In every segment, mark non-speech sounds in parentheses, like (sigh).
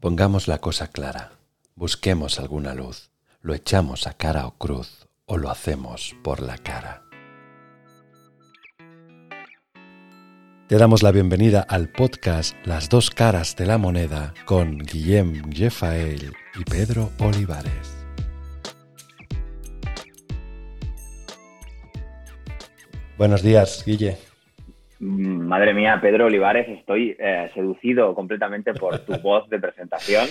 Pongamos la cosa clara, busquemos alguna luz, lo echamos a cara o cruz o lo hacemos por la cara. Te damos la bienvenida al podcast Las dos caras de la moneda con Guillem Jefael y Pedro Olivares. Buenos días, Guille. Madre mía, Pedro Olivares, estoy eh, seducido completamente por tu (laughs) voz de presentación.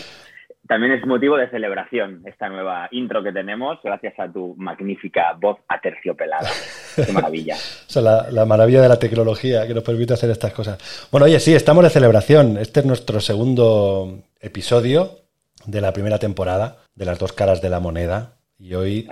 También es motivo de celebración esta nueva intro que tenemos, gracias a tu magnífica voz aterciopelada. Qué maravilla. (laughs) o sea, la, la, maravilla de la tecnología que nos permite hacer estas cosas. Bueno, oye, sí, estamos de celebración. Este es nuestro segundo episodio de la primera temporada de las dos caras de la moneda. Y hoy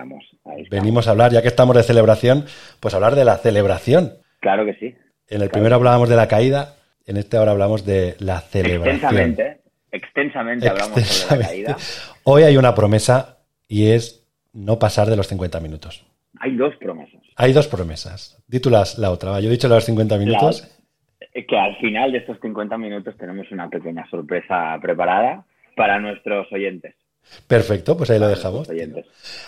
venimos a hablar, ya que estamos de celebración, pues hablar de la celebración. Claro que sí. En el primero hablábamos de la caída, en este ahora hablamos de la celebración. Extensamente, extensamente hablamos sobre la caída. Hoy hay una promesa y es no pasar de los 50 minutos. Hay dos promesas. Hay dos promesas. Tú la otra. Yo he dicho los 50 minutos. que al final de estos 50 minutos tenemos una pequeña sorpresa preparada para nuestros oyentes. Perfecto, pues ahí lo dejamos.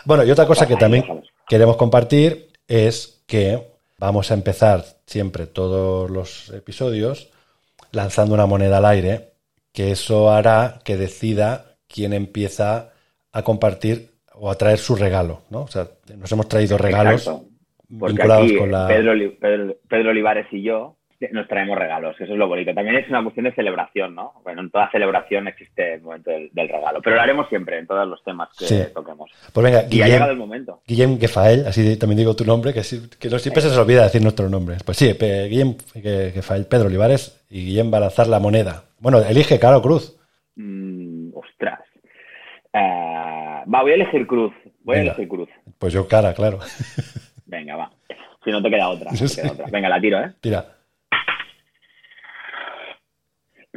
Bueno, y otra cosa pues que también queremos compartir es que Vamos a empezar siempre todos los episodios lanzando una moneda al aire, que eso hará que decida quién empieza a compartir o a traer su regalo, ¿no? O sea, nos hemos traído regalos vinculados con la... Pedro Olivares y yo nos traemos regalos, eso es lo bonito. También es una cuestión de celebración, ¿no? Bueno, en toda celebración existe el momento del, regalo, pero lo haremos siempre en todos los temas que toquemos. Pues venga, y ha llegado el momento. Guillem Gefael, así también digo tu nombre, que, que no siempre se nos olvida decir nuestro nombre. Pues sí, Guillem Gefael, Pedro Olivares, y Guillem lanzar la moneda. Bueno, elige Caro Cruz. Mm, ostras. Eh, va, voy a elegir Cruz. Voy a elegir Cruz. Pues yo cara, claro. Venga, va. Si no te queda otra. (laughs) Te queda otra. Venga, la tiro, ¿eh? Tira.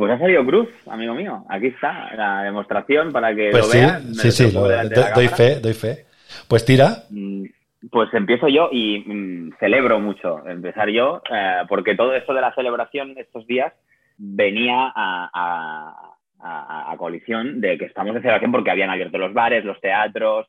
Pues ha salido Cruz, amigo mío. Aquí está la demostración para que pues lo vean. Sí, sí, doy, fe, doy fe. Pues tira. Mm, pues empiezo yo y mm, celebro mucho empezar yo, eh, porque todo esto de la celebración estos días venía a, a, colisión de que estamos de celebración porque habían abierto los bares, los teatros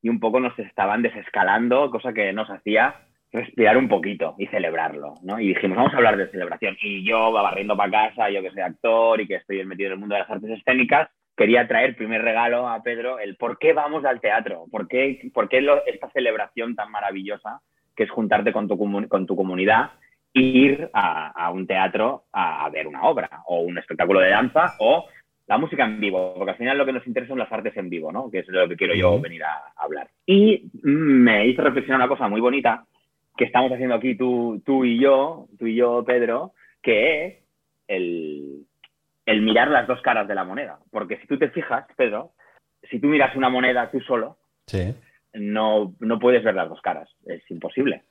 y un poco nos estaban desescalando, cosa que nos hacía respirar un poquito y celebrarlo, ¿no? Y dijimos, vamos a hablar de celebración. Y yo, barriendo para casa, yo que soy actor y que estoy metido en el mundo de las artes escénicas, quería traer primer regalo a Pedro el por qué vamos al teatro, por qué, por qué esta celebración tan maravillosa que es juntarte con tu, con tu comunidad e ir a, un teatro a, ver una obra o un espectáculo de danza o la música en vivo, porque al final lo que nos interesa son las artes en vivo, ¿no? Que es de lo que quiero yo venir a hablar. Y me hizo reflexionar una cosa muy bonita que estamos haciendo aquí tú, tú y yo, tú y yo, Pedro, que es el, mirar las dos caras de la moneda. Porque si tú te fijas, Pedro, si tú miras una moneda tú solo, no, no puedes ver las dos caras. Es imposible.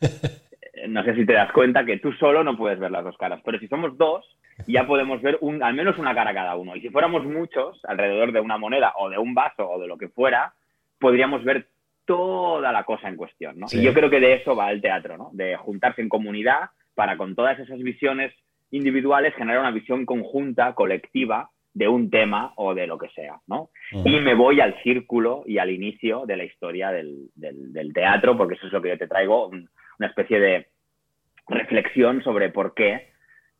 (laughs) no sé si te das cuenta que tú solo no puedes ver las dos caras. Pero si somos dos, ya podemos ver un, al menos una cara cada uno. Y si fuéramos muchos alrededor de una moneda o de un vaso o de lo que fuera, podríamos ver toda la cosa en cuestión, ¿no? Y yo creo que de eso va el teatro, ¿no? De juntarse en comunidad para con todas esas visiones individuales generar una visión conjunta, colectiva, de un tema o de lo que sea, ¿no? Y me voy al círculo y al inicio de la historia del, teatro, porque eso es lo que yo te traigo, una especie de reflexión sobre por qué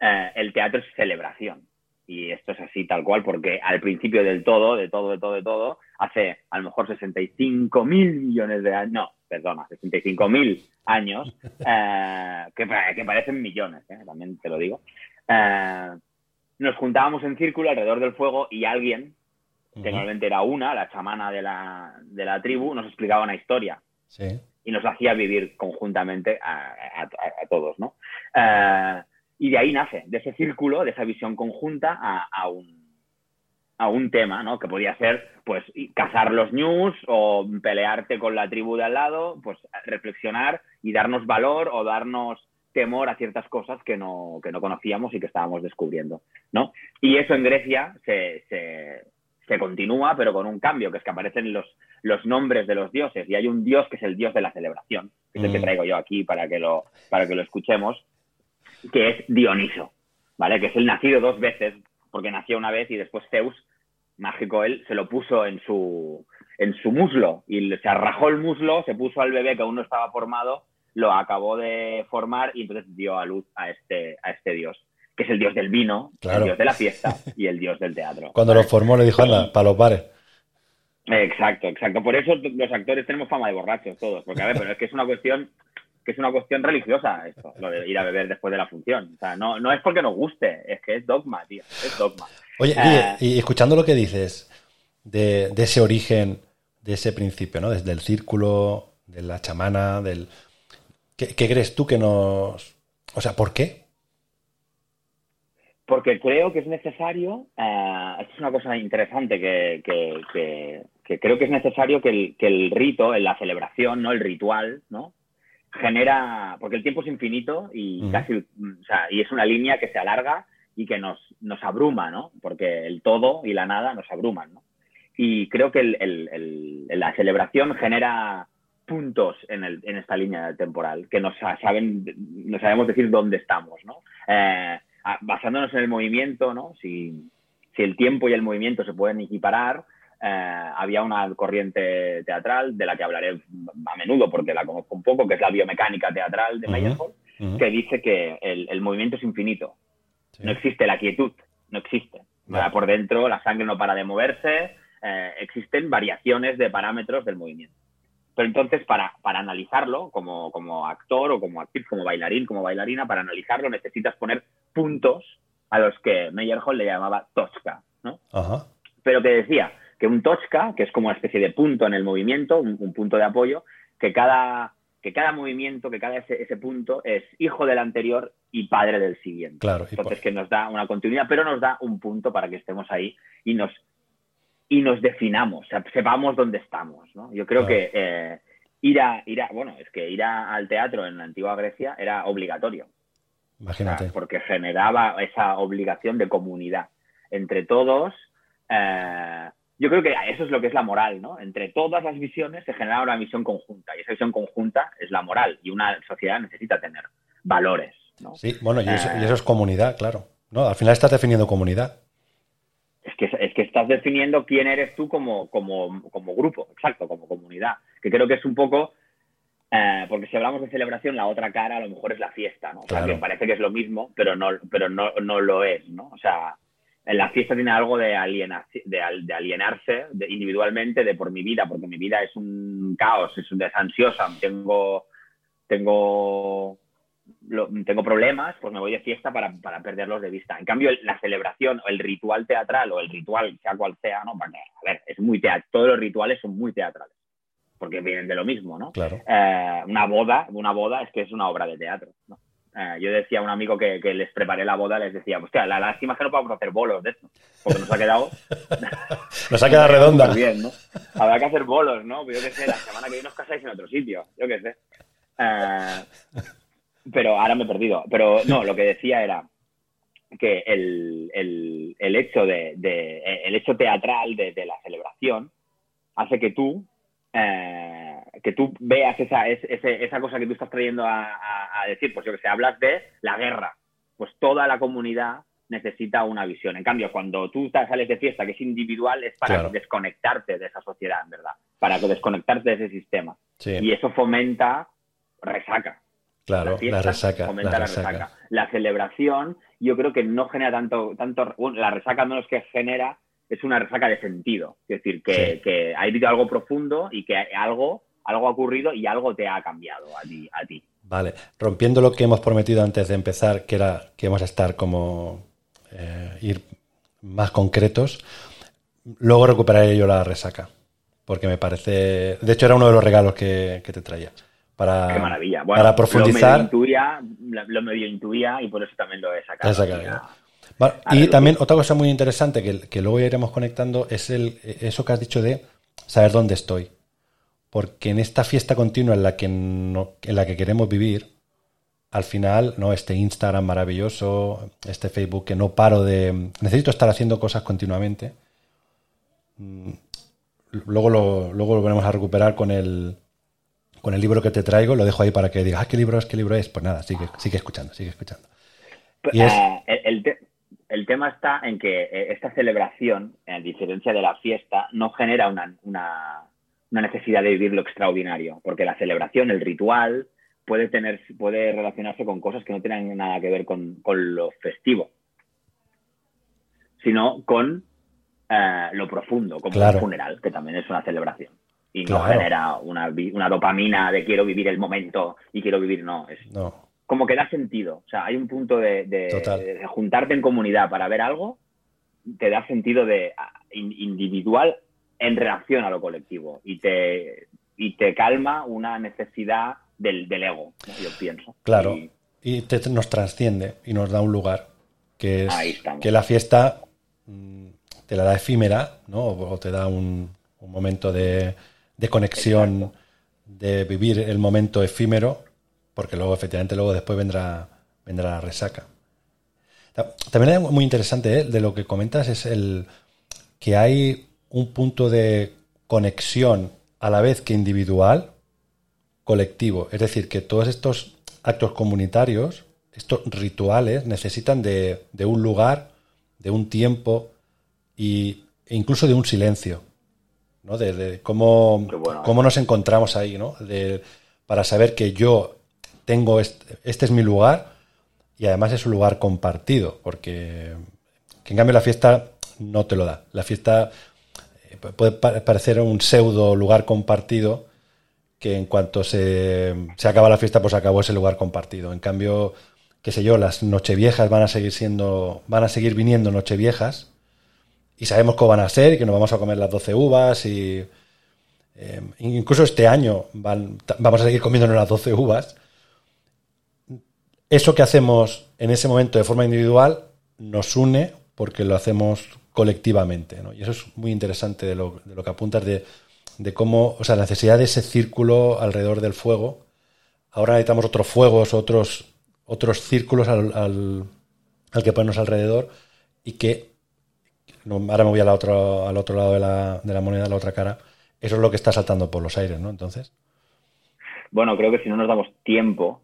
eh, el teatro es celebración, y esto es así tal cual, porque al principio del todo, de todo, de todo, de todo, hace a lo mejor 65 mil millones de años, no, perdona, 65 mil años, (laughs) eh, que, que, parecen millones, eh, también te lo digo, eh, nos juntábamos en círculo alrededor del fuego y alguien, que normalmente era una, la chamana de la, de la tribu, nos explicaba una historia. Y nos hacía vivir conjuntamente a, a todos, ¿no? Y de ahí nace, de ese círculo, de esa visión conjunta a, un, a un tema, ¿no? Que podía ser, pues, cazar los news o pelearte con la tribu de al lado, pues, reflexionar y darnos valor o darnos temor a ciertas cosas que no, que no conocíamos y que estábamos descubriendo, ¿no? Y eso en Grecia se, se, continúa, pero con un cambio, que es que aparecen los, los nombres de los dioses y hay un dios que es el dios de la celebración, que es el que mm. traigo yo aquí para que lo, para que lo escuchemos, que es Dioniso, ¿vale? Que es el nacido dos veces, porque nació una vez y después Zeus mágico él, se lo puso en su, en su muslo y se arrajó el muslo, se puso al bebé que aún no estaba formado, lo acabó de formar y entonces dio a luz a este, a este dios, que es el dios del vino, el dios de la fiesta (laughs) y el dios del teatro. Cuando lo formó le dijo, anda, para los bares. Exacto, exacto. Por eso los actores tenemos fama de borrachos todos, porque a ver, pero es que es una cuestión que es una cuestión religiosa esto, lo de ir a beber después de la función. O sea, no, no es porque nos guste, es que es dogma, tío, es dogma. Oye, eh, y escuchando lo que dices de, ese origen, de ese principio, ¿no? Desde el círculo, de la chamana, del... ¿Qué, crees tú que nos... O sea, ¿por qué? Porque creo que es necesario, esto es una cosa interesante que, creo que es necesario que el, que el rito, la celebración, ¿no? El ritual, ¿no? Genera, porque el tiempo es infinito y casi, o sea, y es una línea que se alarga y que nos, nos abruma, ¿no? Porque el todo y la nada nos abruman, ¿no? Y creo que el, el, la celebración genera puntos en, el, en, esta línea temporal que nos saben, no sabemos decir dónde estamos, ¿no? Eh, basándonos en el movimiento, ¿no? Si, si el tiempo y el movimiento se pueden equiparar, eh, había una corriente teatral de la que hablaré a menudo porque la conozco un poco, que es la biomecánica teatral de Meyerhold, que dice que el, movimiento es infinito. No existe la quietud, no existe. Por dentro la sangre no para de moverse, eh, existen variaciones de parámetros del movimiento. Pero entonces, para, para analizarlo, como, como actor o como actriz, como bailarín, como bailarina, para analizarlo necesitas poner puntos a los que Meyerhold le llamaba tosca, ¿no? Pero que decía, que un tochka, que es como una especie de punto en el movimiento, un, punto de apoyo, que cada, que cada movimiento, que cada ese, punto es hijo del anterior y padre del siguiente. Claro, Entonces, que nos da una continuidad, pero nos da un punto para que estemos ahí y nos, y nos definamos, sepamos dónde estamos. ¿no? Yo creo que eh, ir, a, ir a, bueno, es que ir al teatro en la antigua Grecia era obligatorio. Imagínate. porque generaba esa obligación de comunidad entre todos. Eh, yo creo que eso es lo que es la moral, ¿no? Entre todas las visiones se genera una visión conjunta y esa visión conjunta es la moral y una sociedad necesita tener valores, ¿no? Sí, bueno, y eso, es comunidad, claro. ¿no? Al final estás definiendo comunidad. Es que, es que estás definiendo quién eres tú como, como, como grupo, exacto, como comunidad. Que creo que es un poco, eh, porque si hablamos de celebración, la otra cara a lo mejor es la fiesta, ¿no? O sea, que parece que es lo mismo, pero no, pero no, no lo es, ¿no? O sea, la fiesta tiene algo de, de, alienarse individualmente de por mi vida, porque mi vida es un caos, es un desansiosa, tengo, tengo, tengo problemas, pues me voy de fiesta para, para, perderlos de vista. En cambio, la celebración o el ritual teatral o el ritual, sea cual sea, ¿no? Porque, a ver, es muy teatral, todos los rituales son muy teatrales, porque vienen de lo mismo, ¿no? Claro. Eh, una boda, una boda es que es una obra de teatro, ¿no? Eh, yo decía a un amigo que, les preparé la boda, les decía, hostia, la lástima es que no podemos hacer bolos de esto, porque nos ha quedado... (laughs) nos ha quedado redonda. bien, ¿no? Habrá que hacer bolos, ¿no? Yo qué sé, la semana que viene os casáis en otro sitio, yo qué sé. Eh, pero ahora me he perdido. Pero no, lo que decía era que el, el, hecho, de, el hecho teatral de, la celebración hace que tú eh, que tú veas esa, esa cosa que tú estás trayendo a, decir, pues yo que sé, hablas de la guerra, pues toda la comunidad necesita una visión. En cambio, cuando tú sales de fiesta, que es individual, es para desconectarte de esa sociedad, en verdad, para desconectarte de ese sistema. Y eso fomenta resaca. Claro, la, resaca. Fomenta la, resaca. La celebración, yo creo que no genera tanto, tanto, la resaca no es que genera es una resaca de sentido. Es decir, que, que ha habido algo profundo y que algo, algo ha ocurrido y algo te ha cambiado a ti. A ti. Vale, rompiendo lo que hemos prometido antes de empezar, que era que vamos a estar como eh, ir más concretos, luego recuperaré yo la resaca, porque me parece, de hecho era uno de los regalos que, te traía. Para, Qué maravilla. para profundizar. Lo medio, intuía, lo medio intuía y por eso también lo he sacado y también otra cosa muy interesante que, luego iremos conectando es el, eso que has dicho de saber dónde estoy. Porque en esta fiesta continua en la que, en la que queremos vivir, al final, ¿no? Este Instagram maravilloso, este Facebook que no paro de. Necesito estar haciendo cosas continuamente. Mm, luego lo, luego lo volvemos a recuperar con el, con el libro que te traigo. Lo dejo ahí para que digas, ah, ¿qué libro es? ¿Qué libro es? Pues nada, sigue, sigue escuchando, sigue escuchando. Y es... Eh, el, el tema está en que eh, esta celebración, a diferencia de la fiesta, no genera una, necesidad de vivir lo extraordinario, porque la celebración, el ritual, puede, tener, puede relacionarse con cosas que no tienen nada que ver con, lo festivo, sino con eh, lo profundo, como el funeral, que también es una celebración. Y no genera una, una, dopamina de quiero vivir el momento y quiero vivir, no. Es, no como que da sentido. O sea, hay un punto de, juntarte en comunidad para ver algo, te da sentido de individual en relación a lo colectivo y te, y te calma una necesidad del, ego, yo pienso. Claro, y, te, nos trasciende y nos da un lugar, que es que la fiesta mm, te la da efímera, ¿no? O, te da un, momento de, conexión, de vivir el momento efímero porque luego efectivamente luego después vendrá, vendrá la resaca. También es muy interesante ¿eh? de lo que comentas es el que hay un punto de conexión a la vez que individual, colectivo. Es decir, que todos estos actos comunitarios, estos rituales, necesitan de, un lugar, de un tiempo y, e incluso de un silencio. ¿no? De, cómo, cómo, nos encontramos ahí, ¿no? De, para saber que yo tengo este, es mi lugar y además es un lugar compartido, porque en cambio la fiesta no te lo da. La fiesta puede parecer un pseudo lugar compartido que en cuanto se, se acaba la fiesta, pues acabó ese lugar compartido. En cambio, qué sé yo, las nocheviejas van a seguir siendo, van a seguir viniendo nocheviejas y sabemos cómo van a ser y que nos vamos a comer las 12 uvas y eh, incluso este año van, vamos a seguir comiéndonos las 12 uvas eso que hacemos en ese momento de forma individual nos une porque lo hacemos colectivamente. Y eso es muy interesante de lo, que apuntas de, cómo, o sea, la necesidad de ese círculo alrededor del fuego. Ahora necesitamos otros fuegos, otros, otros círculos al, al, que ponernos alrededor y que, ahora me voy al otro, al otro lado de la, de la moneda, a la otra cara, eso es lo que está saltando por los aires, ¿no? Entonces. Bueno, creo que si no nos damos tiempo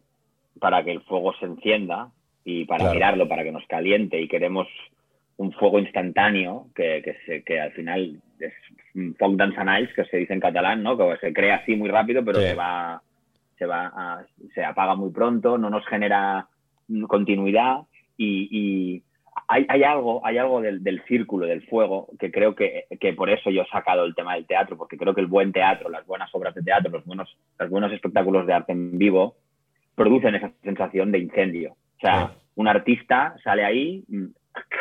para que el fuego se encienda y para mirarlo, para que nos caliente y queremos un fuego instantáneo que, que, que al final es foc d'encenalls, que se dice en catalán, ¿no? Que se crea así muy rápido, pero se va, se va, se apaga muy pronto, no nos genera continuidad y, hay, hay, algo, hay algo del, del, círculo, del fuego, que creo que, que, por eso yo he sacado el tema del teatro, porque creo que el buen teatro, las buenas obras de teatro, los buenos, los buenos espectáculos de arte en vivo, producen esa sensación de incendio. O sea, un artista sale ahí,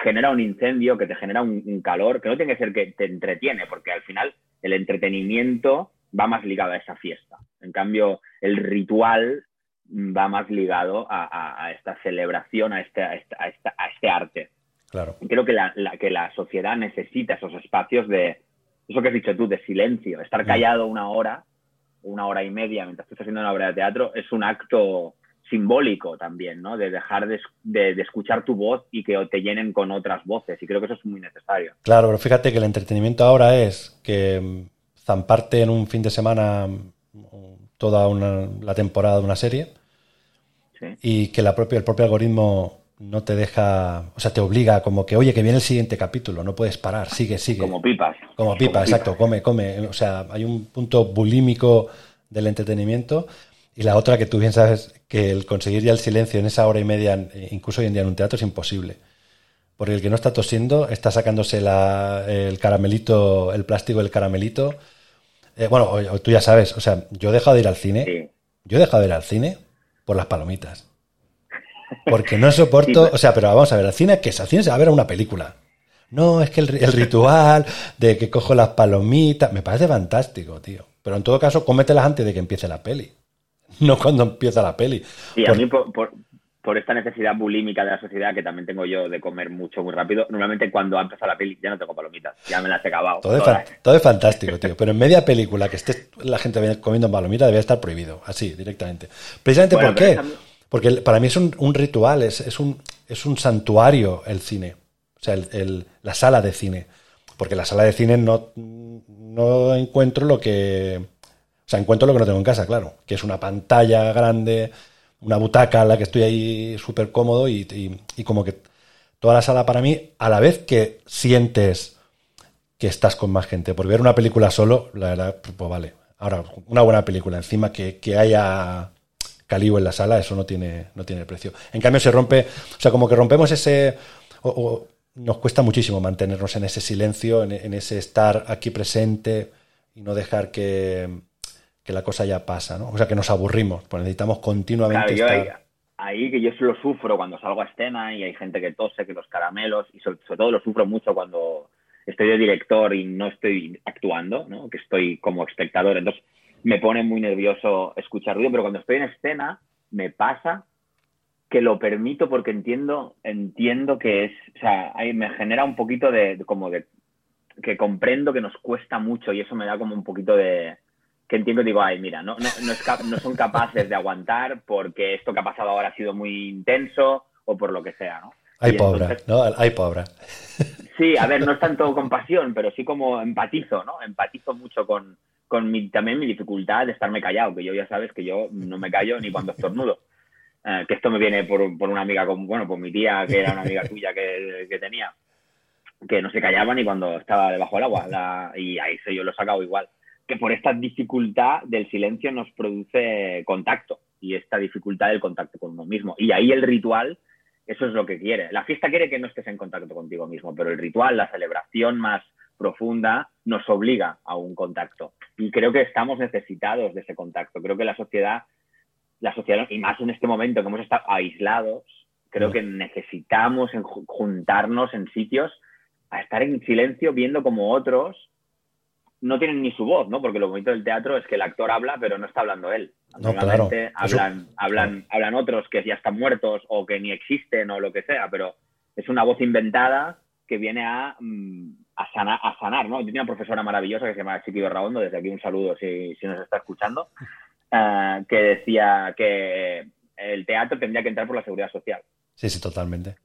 genera un incendio que te genera un, calor, que no tiene que ser que te entretiene, porque al final el entretenimiento va más ligado a esa fiesta. En cambio, el ritual va más ligado a, esta celebración, a este, a, este arte. Claro. Creo que la, que la sociedad necesita esos espacios de, eso que has dicho tú, de silencio, estar mm. callado una hora una hora y media mientras estás haciendo una obra de teatro es un acto simbólico también, ¿no? De dejar de, escuchar tu voz y que te llenen con otras voces. Y creo que eso es muy necesario. Claro, pero fíjate que el entretenimiento ahora es que mm, zamparte en un fin de semana mm, toda la temporada de una serie y que la propia, el propio algoritmo no te deja, o sea, te obliga como que, oye, que viene el siguiente capítulo, no puedes parar, sigue, sigue. Como pipas. Como pipa, exacto, come, come. O sea, hay un punto bulímico del entretenimiento y la otra que tú bien sabes que el conseguir ya el silencio en esa hora y media, incluso hoy en día en un teatro, es imposible. Porque el que no está tosiendo está sacándose el caramelito, el plástico del caramelito. Eh, bueno, tú ya sabes, o sea, yo he dejado de ir al cine. Yo he dejado de ir al cine por las palomitas. Porque no soporto, (laughs) o sea, pero vamos a ver, al cine, ¿qué es? Al cine se va a ver una película. No, es que el, ritual de que cojo las palomitas, me parece fantástico, tío. Pero en todo caso, cómetelas antes de que empiece la peli. (laughs) No cuando empieza la peli. Sí, a mí por, por, esta necesidad bulímica de la sociedad que también tengo yo de comer mucho, muy rápido, normalmente cuando ha empezado la peli ya no tengo palomitas, ya me las he acabado. Todo, es, todo es fantástico, tío. Pero en media película que esté la gente comiendo palomitas debe estar prohibido, así, directamente. Precisamente ¿por qué? Porque para mí es un, ritual, es, es, un, es un santuario el cine, o sea, el, la sala de cine. Porque la sala de cine no, no encuentro lo que... O sea, encuentro lo que no tengo en casa, claro, que es una pantalla grande, una butaca en la que estoy ahí súper cómodo y, y, como que toda la sala para mí, a la vez que sientes que estás con más gente. Por ver una película solo, la verdad, pues vale. Ahora, una buena película, encima que, haya calibo en la sala, eso no tiene, no tiene precio. En cambio, se rompe, o sea, como que rompemos ese. O, nos cuesta muchísimo mantenernos en ese silencio, en, ese estar aquí presente y no dejar que, la cosa ya pasa, ¿no? O sea, que nos aburrimos, pues necesitamos continuamente estar ahí que yo lo sufro cuando salgo a escena y hay gente que tose, que los caramelos, y sobre, todo lo sufro mucho cuando estoy de director y no estoy actuando, ¿no? que estoy como espectador. Entonces me pone muy nervioso escuchar ruido, pero cuando estoy en escena me pasa que lo permito porque entiendo, entiendo que es, o sea, ahí me genera un poquito de como de que comprendo que nos cuesta mucho y eso me da como un poquito de, que entiendo, digo, ay, mira, no, no, no, son capaces de aguantar porque esto que ha pasado ahora ha sido muy intenso o por lo que sea, ¿no? Hay pobre, ¿no? Hay pobre. (laughs) Sí, a ver, no es tanto compasión, pero sí como empatizo, ¿no? Empatizo mucho con, con mi, también mi dificultad de estarme callado, que yo ya sabes que yo no me callo ni cuando estornudo. Eh, que esto me viene por, por, una amiga, con, bueno, por mi tía, que era una amiga tuya que, que tenía, que no se callaba ni cuando estaba debajo del agua. La, y ahí yo lo he sacado igual que por esta dificultad del silencio nos produce contacto y esta dificultad del contacto con uno mismo. Y ahí el ritual, eso es lo que quiere. La fiesta quiere que no estés en contacto contigo mismo, pero el ritual, la celebración más profunda, nos obliga a un contacto. Y creo que estamos necesitados de ese contacto. Creo que la sociedad, la sociedad, y más en este momento que hemos estado aislados, creo que necesitamos juntarnos en sitios a estar en silencio viendo como otros no tienen ni su voz, ¿no? Porque lo bonito del teatro es que el actor habla, pero no está hablando él. No, claro. hablan, hablan, hablan otros que ya están muertos o que ni existen o lo que sea, pero es una voz inventada que viene a, mm, a, sanar, a sanar, ¿no? Yo tenía una profesora maravillosa que se llama Chiqui Berraondo, desde aquí un saludo si, si nos está escuchando, (laughs) eh, que decía que el teatro tendría que entrar por la seguridad social. Sí, sí, totalmente.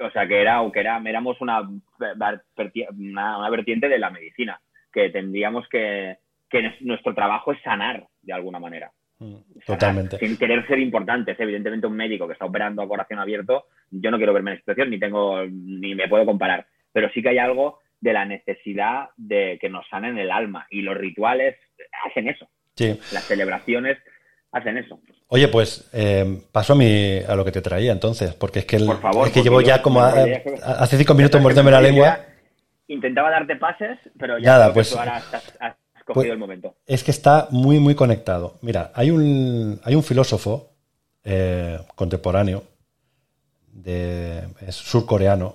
O sea, que, era, que era, éramos una, una vertiente de la medicina que tendríamos que, que nuestro trabajo es sanar de alguna manera. Mm, totalmente. Sin querer ser importantes. Evidentemente, un médico que está operando a corazón abierto, yo no quiero verme en situación, ni tengo, ni me puedo comparar. Pero sí que hay algo de la necesidad de que nos sanen el alma. Y los rituales hacen eso. Sí. Las celebraciones hacen eso. Oye, pues eh, paso a, mi, a lo que te traía entonces, porque es que, Por favor, es que llevo ya como hace cinco minutos (laughs) mordiéndome la lengua intentaba darte pases, pero ya Nada, pues, ahora has, cogido pues, el momento. Es que está muy, muy conectado. Mira, hay un, hay un filósofo eh, contemporáneo, de, es surcoreano,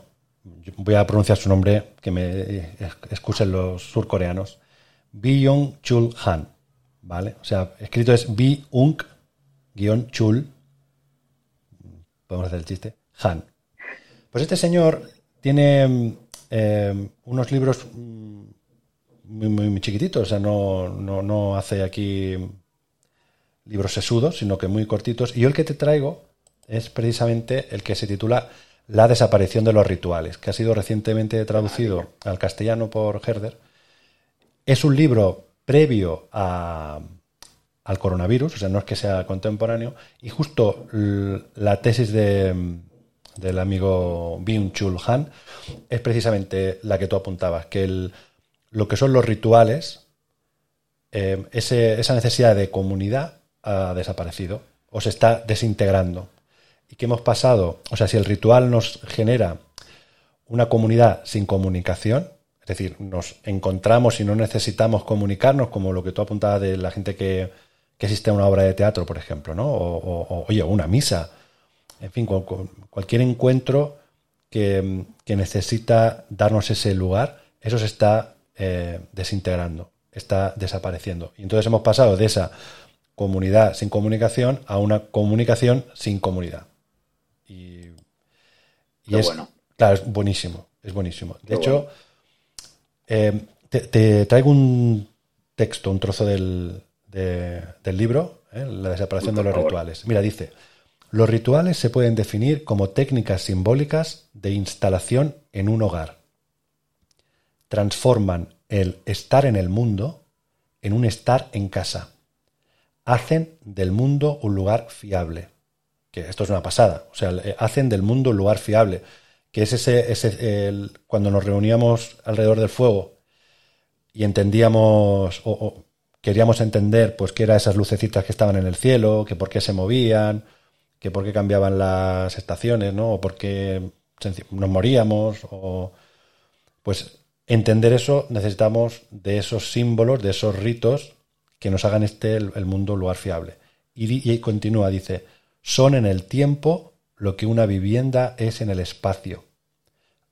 voy a pronunciar su nombre, que me excusen los surcoreanos, Byung Chul Han, ¿vale? O sea, escrito es Byung-Chul, podemos hacer el chiste, Han. Pues este señor tiene eh, unos libros mm, muy, muy, chiquititos, o sea, no, no, hace aquí libros sesudos, sino que muy cortitos. Y yo el que te traigo es precisamente el que se titula La desaparición de los rituales, que ha sido recientemente traducido al castellano por Herder. Es un libro previo a, al coronavirus, o sea, no es que sea contemporáneo, y justo la tesis de, del amigo Byung Chul Han es precisamente la que tú apuntabas, que el, lo que son los rituales, eh, esa necesidad de comunidad ha desaparecido o se está desintegrando. Y que hemos pasado, o sea, si el ritual nos genera una comunidad sin comunicación, es decir, nos encontramos y no necesitamos comunicarnos, como lo que tú apuntabas de la gente que, que asiste a una obra de teatro, por ejemplo, ¿no? O, o oye, una misa, en fin, cualquier encuentro que, necesita darnos ese lugar, eso se está eh, desintegrando, está desapareciendo. Y entonces hemos pasado de esa comunidad sin comunicación a una comunicación sin comunidad. Y, es, bueno. claro, es buenísimo, es buenísimo. De hecho, eh, te, traigo un texto, un trozo del, del libro, ¿eh? La desaparición de los rituales. Mira, dice, los rituales se pueden definir como técnicas simbólicas de instalación en un hogar. Transforman el estar en el mundo en un estar en casa. Hacen del mundo un lugar fiable. Que esto es una pasada. O sea, hacen del mundo un lugar fiable. que es ese, ese cuando nos reuníamos alrededor del fuego y entendíamos o, queríamos entender pues qué eran esas lucecitas que estaban en el cielo, que por qué se movían, que por qué cambiaban las estaciones, ¿no? O por qué nos moríamos, o pues entender eso necesitamos de esos símbolos, de esos ritos que nos hagan este el, mundo lugar fiable. Y, y continúa, dice, son en el tiempo lo que una vivienda es en el espacio.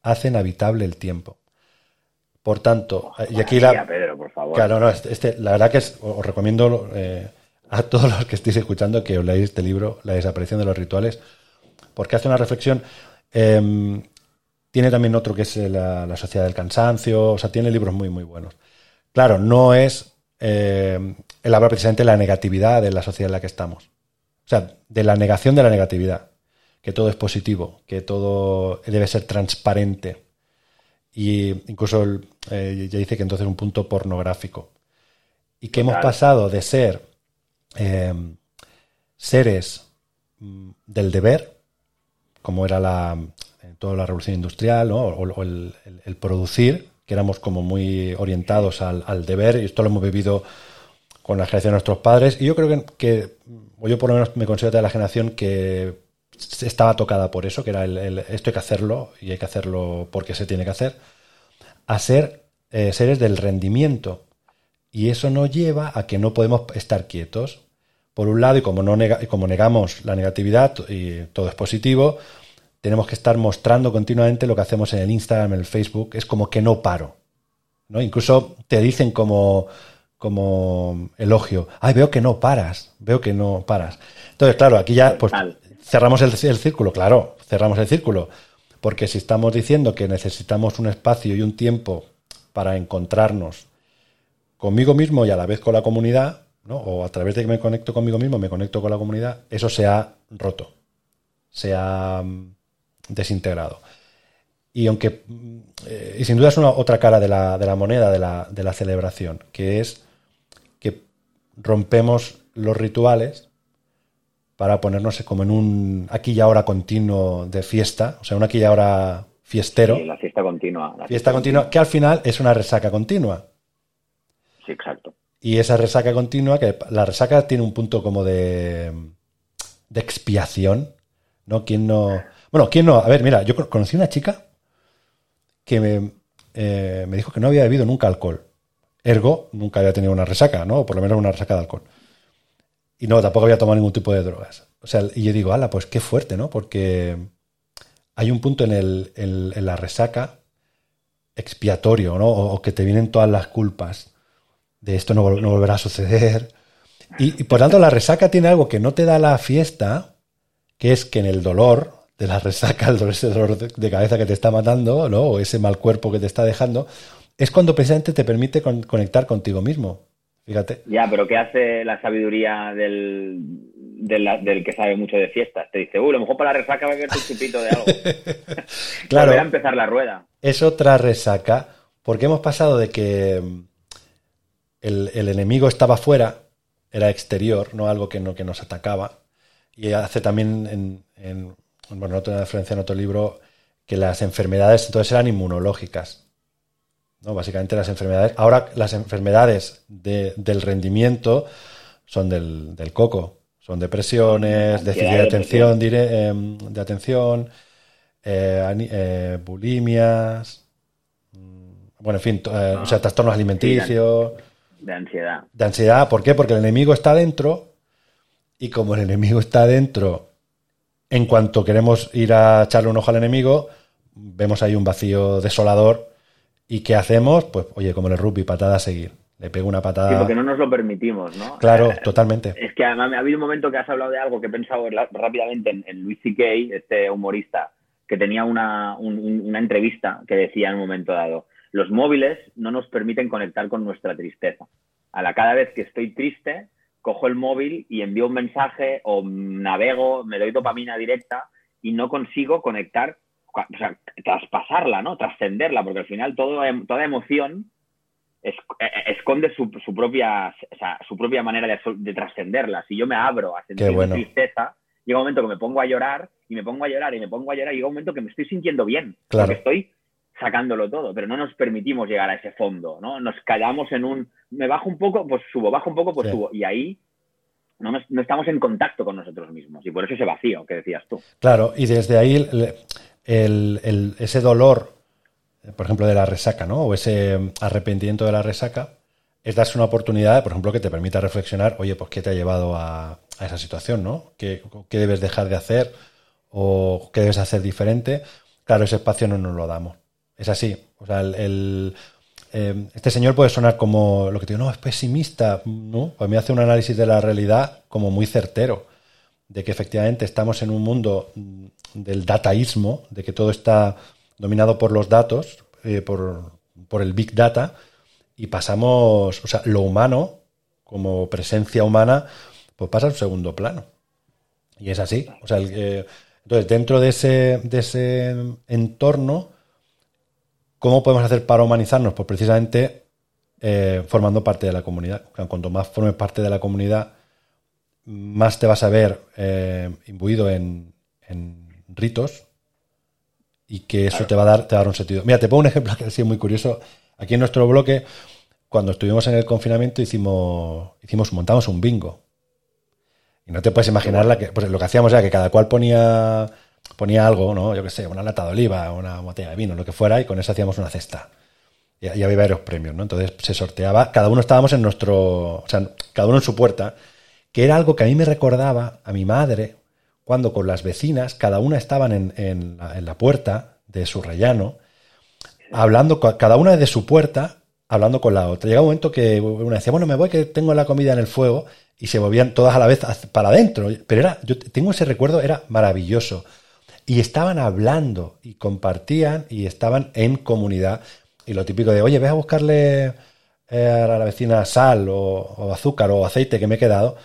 Hacen habitable el tiempo. Por tanto, y aquí la. Claro, no, este, este, la verdad que os recomiendo eh, a todos los que estéis escuchando que os leáis este libro, La desaparición de los rituales, porque hace una reflexión. Em, tiene también otro que es la, Sociedad del Cansancio, o sea, tiene libros muy, muy buenos. Claro, no es. Eh, él habla precisamente de la negatividad de la sociedad en la que estamos. O sea, de la negación de la negatividad. Que todo es positivo, que todo debe ser transparente y incluso eh, ya dice que entonces es un punto pornográfico. Y que hemos pasado de ser eh, seres mm, del deber, como era la, toda la revolución industrial, o, el, producir, que éramos como muy orientados al, deber, y esto lo hemos vivido con la generación de nuestros padres, y yo creo que, que o yo por lo menos me considero de la generación que estaba tocada por eso, que era el, esto hay que hacerlo y hay que hacerlo porque se tiene que hacer, a ser eh, seres del rendimiento. Y eso nos lleva a que no podemos estar quietos. Por un lado, y como, no como negamos la negatividad y todo es positivo, tenemos que estar mostrando continuamente lo que hacemos en el Instagram, en el Facebook. Es como que no paro. ¿no? Incluso te dicen como, como elogio, ay, veo que no paras, veo que no paras. Entonces, claro, aquí ya pues, cerramos el, círculo, claro, cerramos el círculo. Porque si estamos diciendo que necesitamos un espacio y un tiempo para encontrarnos conmigo mismo y a la vez con la comunidad, ¿no? o a través de que me conecto conmigo mismo, me conecto con la comunidad, eso se ha roto, se ha mm, desintegrado. Y aunque, mm, eh, y sin duda es una otra cara de la, de la moneda de la, de la celebración, que es que rompemos los rituales para ponernos como en un aquí y ahora continuo de fiesta, o sea, un aquí y ahora fiestero. Sí, la fiesta continua. La fiesta, continua, que al final es una resaca continua. Sí, exacto. Y esa resaca continua, que la resaca tiene un punto como de, de expiación, ¿no? ¿Quién no...? Bueno, ¿quién no? A ver, mira, yo conocí una chica que me, eh, me dijo que no había bebido nunca alcohol. Ergo, nunca había tenido una resaca, ¿no? O por lo menos una resaca de alcohol. Y no, tampoco había tomado ningún tipo de drogas. O sea, y yo digo, ala, pues qué fuerte, ¿no? Porque hay un punto en, el, en, la resaca expiatorio, ¿no? O, que te vienen todas las culpas de esto no, no volverá a suceder. Y, por tanto, la resaca tiene algo que no te da la fiesta, que es que en el dolor de la resaca, el ese dolor de, cabeza que te está matando, ¿no? O ese mal cuerpo que te está dejando, es cuando precisamente te permite conectar contigo mismo. Fíjate. Ya, pero ¿qué hace la sabiduría del, del, que sabe mucho de fiestas? Te dice, uy, a lo mejor para la resaca va a haber un chupito de algo. (laughs) claro. a empezar la rueda. Es otra resaca, porque hemos pasado de que mm, el, enemigo estaba fuera, era exterior, no algo que, no, que nos atacaba. Y hace también en, en bueno, otra referencia en otro libro que las enfermedades entonces eran inmunológicas. ¿no? Básicamente las enfermedades. Ahora las enfermedades del rendimiento son del, coco. Son depresiones, déficit de atención, em, de atención, eh, eh, bulimias, mm, bueno, en fin, eh, o sea, ah, trastornos alimenticios. De ansiedad. De ansiedad, ¿por qué? Porque el enemigo está dentro y como el enemigo está dentro, en cuanto queremos ir a echarle un ojo al enemigo, vemos ahí un vacío desolador ¿Y qué hacemos? Pues, oye, como en el rugby, patada a seguir. Le pego una patada. Sí, porque no nos lo permitimos, ¿no? Claro, eh, totalmente. Es que además ha habido un momento que has hablado de algo que he pensado rápidamente en, en Luis C.K., este humorista, que tenía una, una entrevista que decía en un momento dado: los móviles no nos permiten conectar con nuestra tristeza. A la cada vez que estoy triste, cojo el móvil y envío un mensaje o navego, me doy dopamina directa y no consigo conectar o sea, traspasarla, ¿no? Trascenderla, porque al final todo, toda emoción e, e, esconde su, propia, su propia manera de, trascenderla. Si yo me abro a sentir tristeza, llega un momento que me pongo a llorar y me pongo a llorar y me pongo a llorar y llega un momento que me estoy sintiendo bien, porque estoy sacándolo todo, pero no nos permitimos llegar a ese fondo, ¿no? Nos callamos en un, me bajo un poco, pues subo, bajo un poco, pues subo, y ahí no, estamos en contacto con nosotros mismos, y por eso ese vacío que decías tú. Claro, y desde ahí ese dolor, por ejemplo, de la resaca, ¿no? O ese arrepentimiento de la resaca, es darse una oportunidad, por ejemplo, que te permita reflexionar, oye, pues qué te ha llevado a, esa situación, ¿no? ¿Qué, ¿Qué, debes dejar de hacer o qué debes hacer diferente? Claro, ese espacio no nos lo damos. Es así. O sea, el, eh, este señor puede sonar como lo que te digo, no, es pesimista. No, para mí hace un análisis de la realidad como muy certero, de que efectivamente estamos en un mundo mm, del dataísmo, de que todo está dominado por los datos, eh, por, por el big data, y pasamos, o sea, lo humano, como presencia humana, pues pasa a un segundo plano. Y es así. O sea, eh, entonces, dentro de ese, de ese entorno, ¿Cómo podemos hacer para humanizarnos? Pues precisamente eh, formando parte de la comunidad. Cuanto más formes parte de la comunidad, más te vas a ver eh, imbuido en, ritos y que eso te va a dar te va a dar un sentido. Mira, te pongo un ejemplo que ha sido muy curioso. Aquí en nuestro bloque, cuando estuvimos en el confinamiento, hicimos, hicimos montamos un bingo. Y no te puedes imaginar la que, pues lo que hacíamos era que cada cual ponía ponía algo, ¿no? Yo qué sé, una lata de oliva, una botella de vino, lo que fuera, y con eso hacíamos una cesta. Y, había varios premios, ¿no? Entonces se sorteaba, cada uno estábamos en nuestro, o sea, cada uno en su puerta, que era algo que a mí me recordaba a mi madre cuando con las vecinas, cada una estaban en, la, puerta de su rellano, hablando, cada una de su puerta, hablando con la otra. Llega un momento que una decía, bueno, me voy que tengo la comida en el fuego, y se movían todas a la vez para adentro. Pero era, yo tengo ese recuerdo, era maravilloso y estaban hablando y compartían y estaban en comunidad. Y lo típico de, oye, ve a buscarle eh, a la vecina sal o, azúcar o aceite que me he quedado,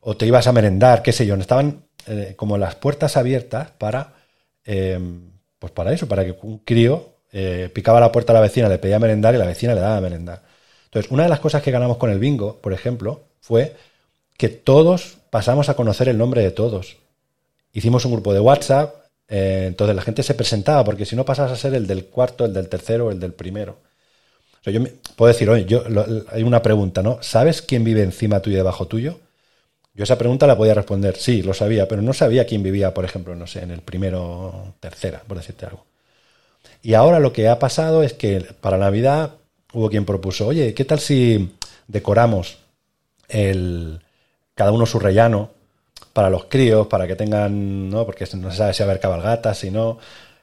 o te ibas a merendar, qué sé yo. Estaban eh, como las puertas abiertas para, em, pues para eso, para que un crío eh, picaba la puerta a la vecina, le pedía merendar y la vecina le daba merendar. Entonces, una de las cosas que ganamos con el bingo, por ejemplo, fue que todos pasamos a conocer el nombre de todos. Hicimos un grupo de WhatsApp, eh, entonces la gente se presentaba, porque si no pasas a ser el del cuarto, el del tercero, el del primero. yo puedo decir, oye, yo, hay una pregunta, ¿no? ¿Sabes quién vive encima tuyo y debajo tuyo? Yo esa pregunta la podía responder, sí, lo sabía, pero no sabía quién vivía, por ejemplo, no sé, en el primero, tercera, por decirte algo. Y ahora lo que ha pasado es que para Navidad hubo quien propuso, oye, ¿qué tal si decoramos el, cada uno su rellano para los críos, para que tengan, ¿no? Porque no se sabe si va a haber cabalgatas, si no,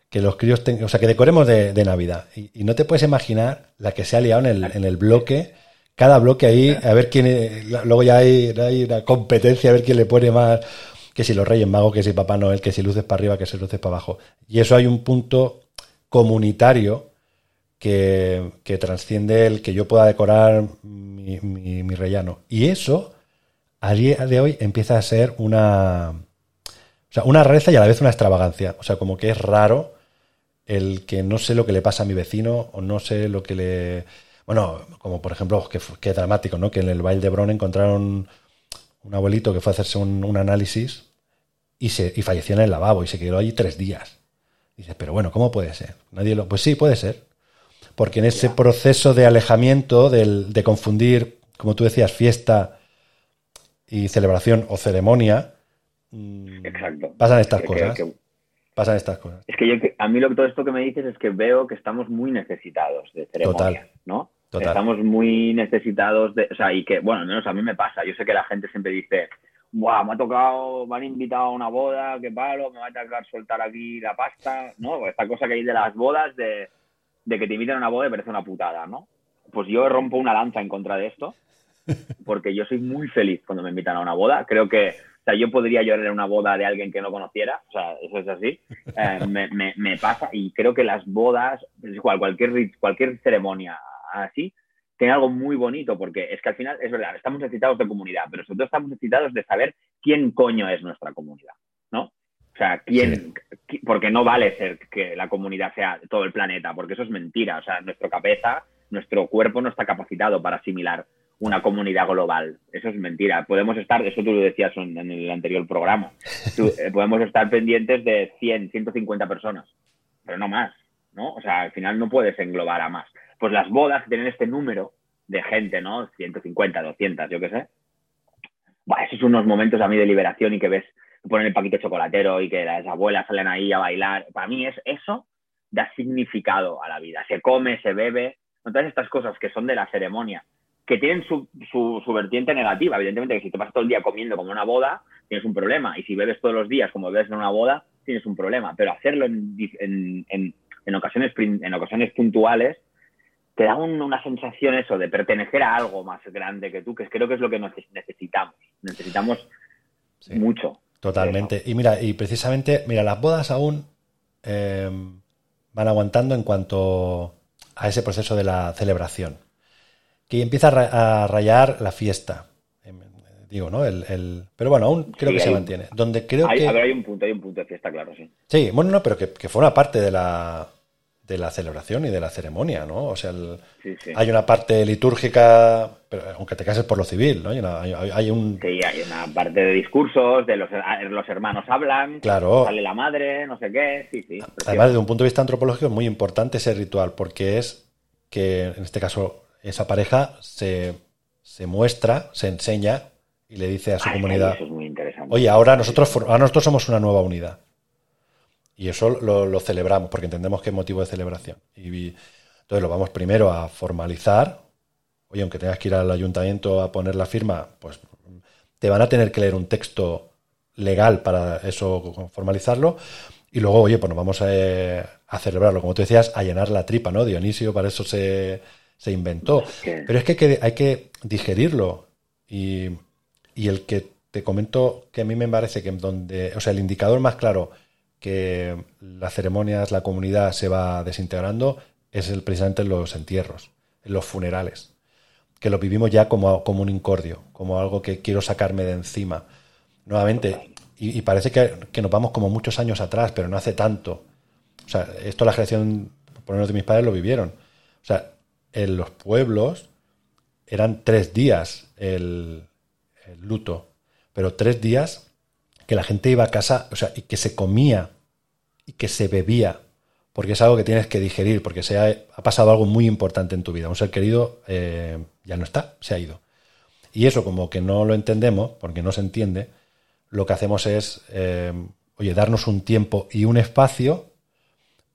que los críos tengan, o sea, que decoremos de, Navidad. Y, no te puedes imaginar la que se ha liado en el, en el bloque, cada bloque ahí, a ver quién, luego ya hay, hay una competencia, a ver quién le pone más, que si los Reyes Magos, que si Papá Noel, que si luces para arriba, que si luces para abajo. Y eso hay un punto comunitario que, que trasciende el que yo pueda decorar mi, mi rellano. Y eso a día de hoy empieza a ser una, o sea, una rareza y a la vez una extravagancia. O sea, como que es raro el que no sé lo que le pasa a mi vecino o no sé lo que le... Bueno, como por ejemplo, que, dramático, ¿no? Que en el Valle de Bron encontraron un abuelito que fue a hacerse un, análisis y, se, y falleció en el lavabo y se quedó allí tres días. dices, pero bueno, ¿cómo puede ser? Nadie lo... Pues sí, puede ser. Porque en ese proceso de alejamiento, de confundir, como tú decías, fiesta y celebración o ceremonia, Exacto. pasan estas cosas. pasan estas cosas. Es que yo, a mí lo, todo esto que me dices es que veo que estamos muy necesitados de ceremonia, ¿no? Estamos muy necesitados de, o sea, y que, bueno, al menos a mí me pasa. Yo sé que la gente siempre dice, Buah, me ha tocado, me han invitado a una boda, qué palo, me va a tocar soltar aquí la pasta, ¿no? Esta cosa que hay de las bodas, de, de que te inviten a una boda y parece una putada, ¿no? Pues yo rompo una lanza en contra de esto porque yo soy muy feliz cuando me invitan a una boda. Creo que, o sea, yo podría llorar en una boda de alguien que no conociera, o sea, eso es así. Eh, me, me, pasa y creo que las bodas, igual, cualquier, cualquier ceremonia así, tiene algo muy bonito, porque es que al final, es verdad, estamos necesitados de comunidad, pero sobre todo estamos necesitados de saber quién coño es nuestra comunidad, ¿no? O sea, quién, porque no vale ser que la comunidad sea todo el planeta, porque eso es mentira. O sea, nuestra cabeza, nuestro cuerpo no está capacitado para asimilar una comunidad global. Eso es mentira. Podemos estar, eso tú lo decías en, el anterior programa, (laughs) eh, podemos estar pendientes de 100, 150 personas, pero no más, ¿no? O sea, al final no puedes englobar a más. Pues las bodas tienen este número de gente, ¿no? 150, 200, yo qué sé. Esos son unos momentos a mí de liberación y que ves, ponen el paquete chocolatero y que las abuelas salen ahí a bailar. Para mí es eso da significado a la vida. Se come, se bebe, todas estas cosas que son de la ceremonia que tienen su, su, vertiente negativa. Evidentemente que si te pasas todo el día comiendo como una boda, tienes un problema. Y si bebes todos los días como bebes en una boda, tienes un problema. Pero hacerlo en, en, ocasiones, en ocasiones puntuales te da una sensación eso de pertenecer a algo más grande que tú, que creo que es lo que necesitamos. Necesitamos mucho. Totalmente. Y mira, y precisamente, mira, las bodas aún eh, van aguantando en cuanto a ese proceso de la celebración que empieza a rayar la fiesta. Em, digo, ¿no? El, Pero bueno, aún creo que se mantiene. Donde creo hay, que... A ver, hay un punto, hay un punto de fiesta, claro, sí. Sí, bueno, no, pero que, que forma parte de la, de la celebración y de la ceremonia, ¿no? O sea, hay una parte litúrgica, pero, aunque te cases por lo civil, ¿no? Hay, hay, un... Sí, hay una parte de discursos, de los, los hermanos hablan, claro. sale la madre, no sé qué, sí, sí. Además, desde un punto de vista antropológico es muy importante ese ritual, porque es que, en este caso, esa pareja se, muestra, se enseña y le dice a su comunidad, oye, ahora nosotros, ahora nosotros somos una nueva unidad. Y eso lo, celebramos porque entendemos que es motivo de celebración. Y entonces lo vamos primero a formalizar. Oye, aunque tengas que ir al ayuntamiento a poner la firma, pues te van a tener que leer un texto legal para eso formalizarlo. Y luego, oye, pues nos vamos a, a celebrarlo. Como tú decías, a llenar la tripa, ¿no? Dionisio, para eso se, se inventó. Pero es que hay, que digerirlo. Y, el que te comento que a mí me parece que donde, o sea, el indicador más claro que las ceremonias, la comunidad se va desintegrando es el, precisamente en los entierros, en los funerales, que lo vivimos ya como, como un incordio, como algo que quiero sacarme de encima. Nuevamente, y, parece que, que, nos vamos como muchos años atrás, pero no hace tanto. O sea, esto la generación, por lo menos de mis padres, lo vivieron. O sea, en los pueblos eran tres días el, luto, pero tres días que la gente iba a casa, o sea, y que se comía y que se bebía, porque es algo que tienes que digerir, porque se ha, pasado algo muy importante en tu vida. Un ser querido eh, ya no está, se ha ido. Y eso como que no lo entendemos, porque no se entiende, lo que hacemos es, eh, oye, darnos un tiempo y un espacio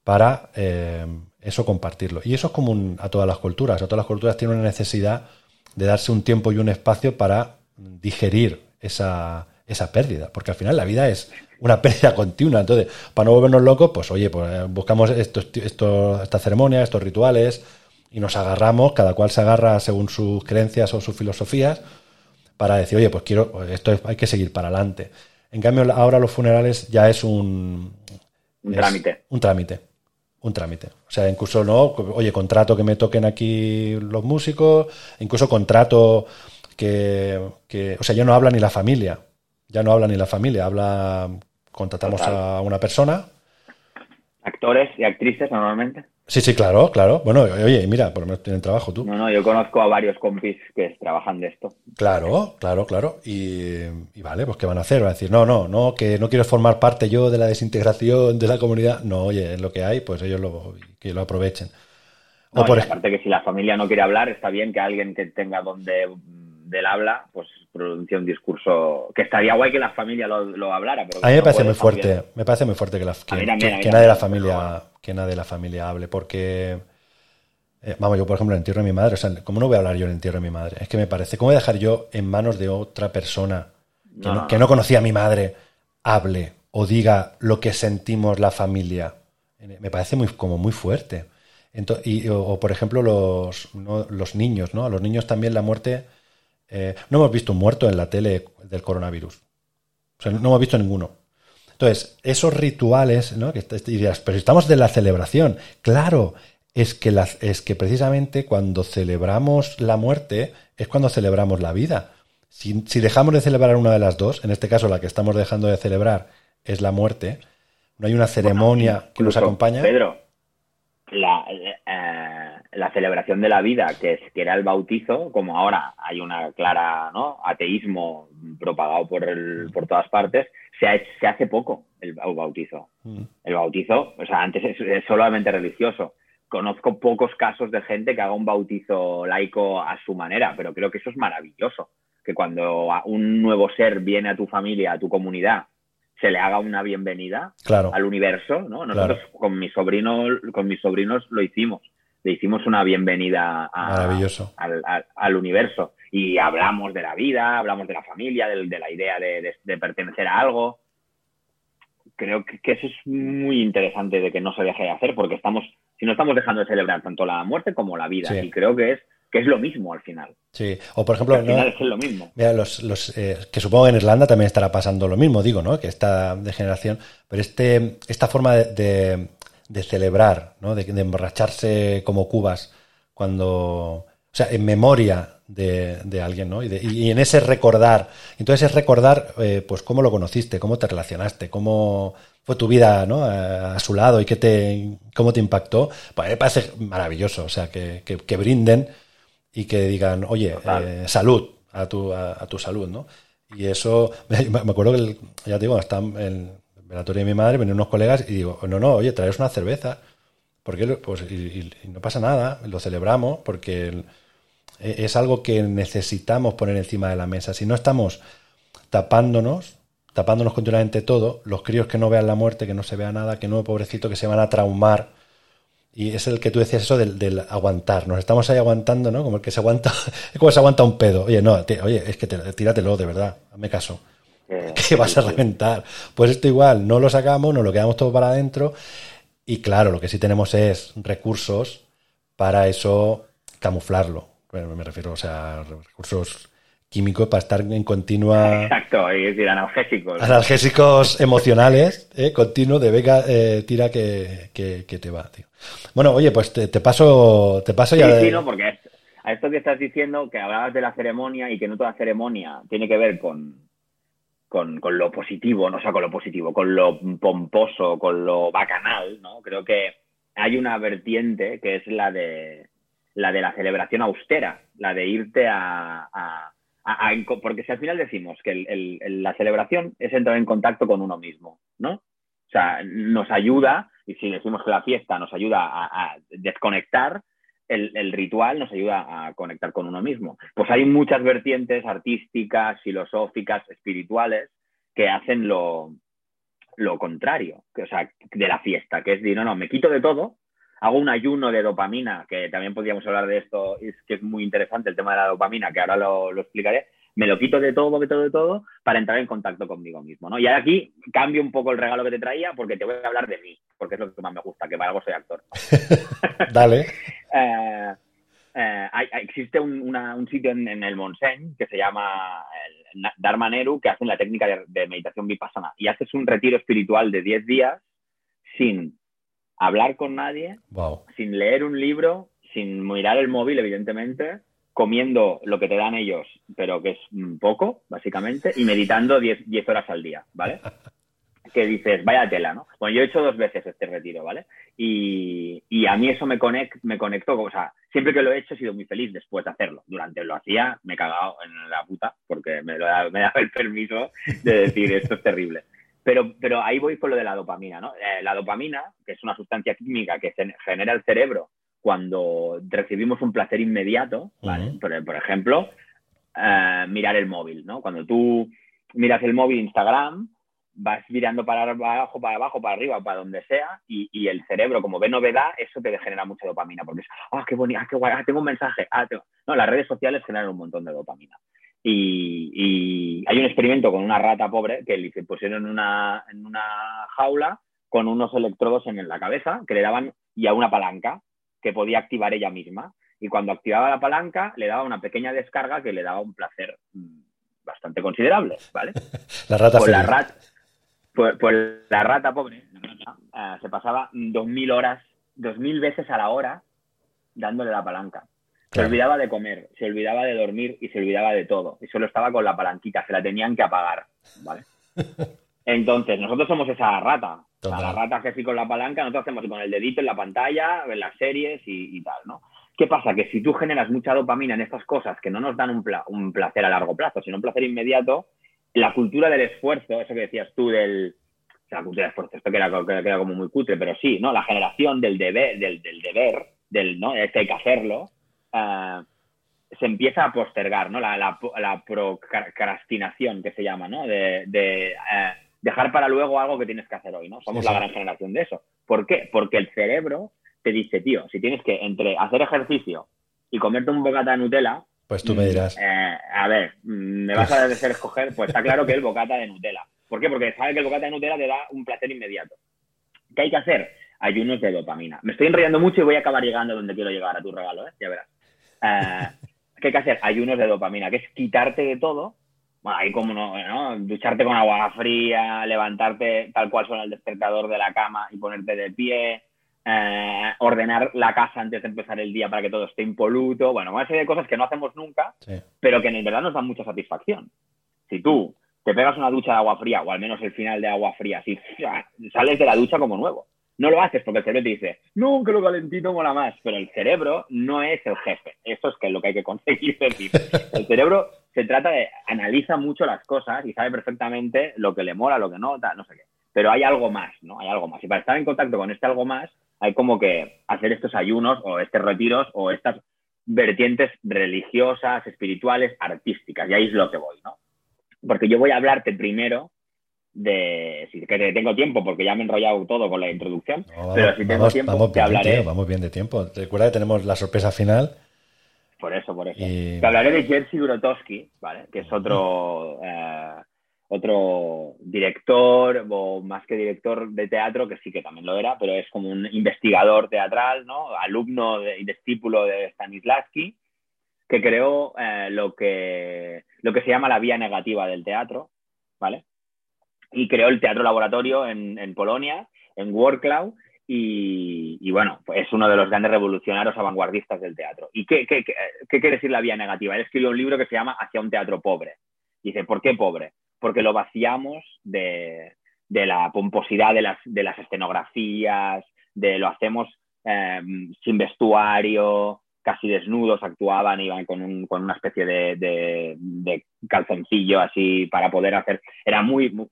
para eh, eso compartirlo. Y eso es común a todas las culturas. A todas las culturas tienen una necesidad de darse un tiempo y un espacio para digerir esa, esa pérdida, porque al final la vida es una (laughs) pérdida continua. Entonces, para no volvernos locos, pues oye, pues eh, buscamos estos, estos, estas ceremonias, estos rituales, y nos agarramos, cada cual se agarra según sus creencias o sus filosofías, para decir, oye, pues quiero, pues esto hay que seguir para adelante. En cambio, ahora los funerales ya es un... Un trámite. Un trámite un trámite. O sea, incluso no, oye, contrato que me toquen aquí los músicos, incluso contrato que, que, o sea, ya no habla ni la familia, ya no habla ni la familia, habla, contratamos a una persona. Actores y actrices normalmente. Sí, sí, claro, claro. Bueno, oye, mira, por lo menos tienen trabajo tú. No, no, yo conozco a varios compis que trabajan de esto. Claro, claro, claro. Y, vale, pues ¿qué van a hacer? Van a decir, no, no, no, que no quiero formar parte yo de la desintegración de la comunidad. No, oye, es lo que hay, pues ellos lo, que lo aprovechen. O por aparte que si la familia no quiere hablar, está bien que alguien que tenga donde del habla, pues pronuncie un discurso que estaría guay que la familia lo, hablara. a mí me parece muy fuerte, me parece muy fuerte que, la, que, nadie de la familia que nadie de la familia hable, porque eh, vamos, yo por ejemplo el entierro de mi madre, o sea, ¿cómo no voy a hablar yo el entierro de mi madre? Es que me parece, ¿cómo voy a dejar yo en manos de otra persona que no, conocía a mi madre hable o diga lo que sentimos la familia? Me parece muy como muy fuerte. y, o, por ejemplo los, los niños, ¿no? A los niños también la muerte eh, no hemos visto un muerto en la tele del coronavirus. O sea, no hemos visto ninguno. Entonces, esos rituales, ¿no? Que dirías, pero estamos de la celebración. Claro, es que, es que precisamente cuando celebramos la muerte es cuando celebramos la vida. Si, dejamos de celebrar una de las dos, en este caso la que estamos dejando de celebrar es la muerte, no hay una ceremonia que nos acompaña. Pedro, la, eh, la celebración de la vida, que, es, que era el bautizo, como ahora hay una clara ¿no? ateísmo propagado por, el, por todas partes, se, se hace poco el, bautizo. Mm. El bautizo, o sea, antes es, solamente religioso. Conozco pocos casos de gente que haga un bautizo laico a su manera, pero creo que eso es maravilloso. Que cuando un nuevo ser viene a tu familia, a tu comunidad, se le haga una bienvenida al universo, ¿no? Nosotros con mis sobrinos, con mis sobrinos lo hicimos le hicimos una bienvenida al, universo. Y hablamos de la vida, hablamos de la familia, de, la idea de, pertenecer a algo. Creo que, eso es muy interesante de que no se deje de hacer, porque estamos, si no estamos dejando de celebrar tanto la muerte como la vida. Y creo que es que es lo mismo al final. Sí, o por ejemplo, al final es lo mismo. Mira, los, eh, que supongo que en Irlanda también estará pasando lo mismo, digo, ¿no? Que esta degeneración, pero este, esta forma de, de celebrar, ¿no? de, emborracharse como cubas cuando, o sea, en memoria de, alguien, ¿no? Y, en ese recordar, entonces es recordar, eh, pues cómo lo conociste, cómo te relacionaste, cómo fue tu vida, ¿no? A, su lado y qué te, cómo te impactó. Pues me parece maravilloso, o sea, que, que, brinden y que digan, oye, eh, salud a tu, a, tu salud, ¿no? Y eso, (laughs) me acuerdo que, ya te digo, hasta en, velatorio de mi madre, venían unos colegas y digo, no, no, oye, traes una cerveza. Porque pues, y, no pasa nada, lo celebramos porque es algo que necesitamos poner encima de la mesa. Si no estamos tapándonos, tapándonos continuamente todo, los críos que no vean la muerte, que no se vea nada, que no, pobrecito, que se van a traumar. Y es el que tú decías eso del, aguantar. Nos estamos ahí aguantando, ¿no? Como el que se aguanta, (laughs) es como se aguanta un pedo. Oye, no, oye, es que tíratelo, de verdad, hazme caso. (laughs) (laughs) que vas a reventar. Pues esto igual, no lo sacamos, nos lo quedamos todo para adentro. Y claro, lo que sí tenemos es recursos para eso camuflarlo. Bueno, me refiero, o sea, recursos químicos para estar en continua. Exacto, es decir, analgésicos. Analgésicos emocionales, ¿eh? continuo de vega, eh, tira que, te va, tío. Bueno, oye, pues te, paso, te paso ya. Sí, no, porque a esto que estás diciendo, que hablabas de la ceremonia y que no toda ceremonia tiene que ver con, con, lo positivo, no o sea, con lo positivo, con lo pomposo, con lo bacanal, ¿no? Creo que hay una vertiente que es la de la de la celebración austera, la de irte a, porque si al final decimos que la celebración es entrar en contacto con uno mismo, ¿no? O sea, nos ayuda, y si decimos que la fiesta nos ayuda a, desconectar, el, ritual nos ayuda a conectar con uno mismo. Pues hay muchas vertientes artísticas, filosóficas, espirituales que hacen lo, lo contrario, que, o sea, de la fiesta, que es decir, no, no, me quito de todo, hago un ayuno de dopamina, que también podríamos hablar de esto, es que es muy interesante el tema de la dopamina, que ahora lo, lo explicaré, me lo quito de todo, de todo, de todo, para entrar en contacto conmigo mismo, ¿no? Y aquí cambio un poco el regalo que te traía porque te voy a hablar de mí, porque es lo que más me gusta, que para algo soy actor. (laughs) Dale. (laughs) Eh, eh, existe un, sitio en, el Montseny que se llama el Dharma Neru, que hacen la técnica de, meditación vipassana. Y haces un retiro espiritual de 10 días sin hablar con nadie, sin leer un libro, sin mirar el móvil, evidentemente, comiendo lo que te dan ellos, pero que es poco, básicamente, y meditando 10 horas al día, ¿vale? (laughs) que dices, vaya tela, ¿no? Bueno, yo he hecho dos veces este retiro, ¿vale? Y, a mí eso me, conect, me conectó, o sea, siempre que lo he hecho he sido muy feliz después de hacerlo. Durante lo hacía, me he cagado en la puta, porque me, lo, me daba el permiso de decir, esto es terrible. Pero, pero ahí voy con lo de la dopamina, ¿no? Eh, la dopamina, que es una sustancia química que genera el cerebro cuando recibimos un placer inmediato, ¿vale? por, ejemplo, eh, mirar el móvil, ¿no? Cuando tú miras el móvil Instagram, vas mirando para abajo, para abajo, para arriba, para donde sea, y, el cerebro, como ve novedad, eso te genera mucha dopamina, porque es, ah, qué bonito, ah, qué guay, ah, tengo un mensaje, ah, No, las redes sociales generan un montón de dopamina. Y, hay un experimento con una rata pobre que le pusieron en una, en una jaula con unos electrodos en la cabeza que le daban y a una palanca que podía activar ella misma. Y cuando activaba la palanca, le daba una pequeña descarga que le daba un placer mm, bastante considerable, ¿vale? (laughs) la rata pues la rata, pues, pues, la rata pobre eh, se pasaba dos mil horas, dos mil veces a la hora dándole la palanca. Se olvidaba de comer, se olvidaba de dormir y se olvidaba de todo. Y solo estaba con la palanquita, se la tenían que apagar, ¿vale? (laughs) Entonces, nosotros somos esa rata. la rata que sí con la palanca, nosotros hacemos con el dedito en la pantalla, en las series y, tal, ¿no? ¿Qué pasa? Que si tú generas mucha dopamina en estas cosas que no nos dan un, un placer a largo plazo, sino un placer inmediato, la cultura del esfuerzo, eso que decías tú del, la cultura del esfuerzo, esto queda, queda, como muy cutre, pero sí, ¿no? La generación del deber, del, del deber, del, ¿no? Este hay que hacerlo, uh, se empieza a postergar, ¿no? La, la, la, procrastinación que se llama, ¿no? De, de uh, dejar para luego algo que tienes que hacer hoy, ¿no? Somos la gran generación de eso. ¿Por qué? Porque el cerebro te dice, tío, si tienes que entre hacer ejercicio y comerte un bocata de Nutella, pues tú me dirás. Eh, a ver, mm, me vas a (laughs) hacer escoger, pues está claro que el bocata de Nutella. ¿Por qué? Porque sabe que el bocata de Nutella te da un placer inmediato. ¿Qué hay que hacer? Ayunos de dopamina. Me estoy enrollando mucho y voy a acabar llegando donde quiero llegar a tu regalo, ¿eh? Ya verás. Eh, ¿Qué hay que hacer? Ayunos de dopamina, que es quitarte de todo. Bueno, ahí como no, ¿no? Ducharte con agua fría, levantarte tal cual suena el despertador de la cama y ponerte de pie, eh, ordenar la casa antes de empezar el día para que todo esté impoluto. Bueno, una serie de cosas que no hacemos nunca, sí. pero que en verdad nos dan mucha satisfacción. Si tú te pegas una ducha de agua fría, o al menos el final de agua fría, así sales de la ducha como nuevo. No lo haces porque el cerebro te dice, no, que lo calentito mola más, pero el cerebro no es el jefe. Eso es que lo que hay que conseguir decir. El cerebro se trata de, analiza mucho las cosas y sabe perfectamente lo que le mola, lo que no, tal, no sé qué. Pero hay algo más, ¿no? Hay algo más. Y para estar en contacto con este algo más, hay como que hacer estos ayunos o estos retiros o estas vertientes religiosas, espirituales, artísticas. Y ahí es lo que voy, ¿no? Porque yo voy a hablarte primero de si que tengo tiempo porque ya me he enrollado todo con la introducción no, pero si tengo vamos, tiempo vamos te bien, hablaré. tío, vamos bien de tiempo. Recuerda que tenemos la sorpresa final. Por eso por eso. Y... te hablaré de Jerzy Grotowski vale que es otro eh, otro director o más que director de teatro que sí que también lo era pero es como un investigador teatral no alumno y discípulo de Stanislavski que creó eh, lo que lo que se llama la vía negativa del teatro vale y creó el Teatro Laboratorio en, Polonia, en Wrocław, y, y, bueno, es uno de los grandes revolucionarios avanguardistas del teatro. ¿Y qué, qué, qué, qué quiere decir la vía negativa? Él escribió un libro que se llama Hacia un teatro pobre. Dice, ¿por qué pobre? Porque lo vaciamos de, de la pomposidad de las, de las escenografías, de lo hacemos eh, sin vestuario, casi desnudos actuaban, iban con, un, con una especie de, de, de, calzoncillo así para poder hacer. Era muy, muy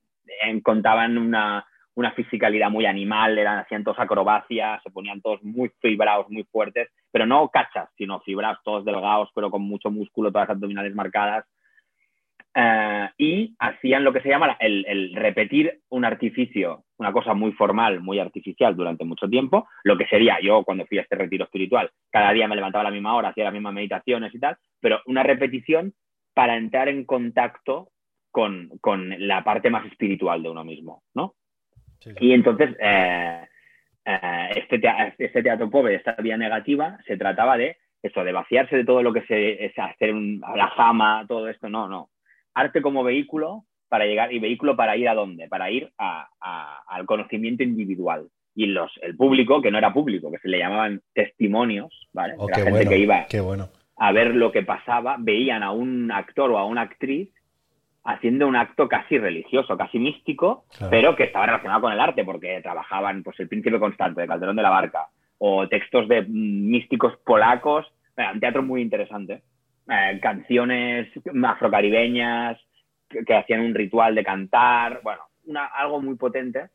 contaban una, una fisicalidad muy animal, eran, hacían todos acrobacias, se ponían todos muy fibrados, muy fuertes, pero no cachas, sino fibrados, todos delgados, pero con mucho músculo, todas abdominales marcadas. Uh, y hacían lo que se llama el, el, repetir un artificio, una cosa muy formal, muy artificial durante mucho tiempo, lo que sería yo cuando fui a este retiro espiritual, cada día me levantaba a la misma hora, hacía las mismas meditaciones y tal, pero una repetición para entrar en contacto con, con, la parte más espiritual de uno mismo, ¿no? Sí, sí. Y entonces, eh, eh, este, teatro, este, teatro pobre, esta vía negativa, se trataba de eso, de vaciarse de todo lo que se es hacer un, la fama, todo esto, no, no. Arte como vehículo para llegar, y vehículo para ir a dónde? Para ir a, a, al conocimiento individual. Y los, el público, que no era público, que se le llamaban testimonios, ¿vale? Oh, la gente bueno, que iba bueno. a ver lo que pasaba, veían a un actor o a una actriz haciendo un acto casi religioso, casi místico, claro. pero que estaba relacionado con el arte, porque trabajaban pues, el príncipe constante de Calderón de la Barca, o textos de místicos polacos, eh, un teatro muy interesante. Eh, canciones afrocaribeñas que, que, hacían un ritual de cantar, bueno, una, algo muy potente.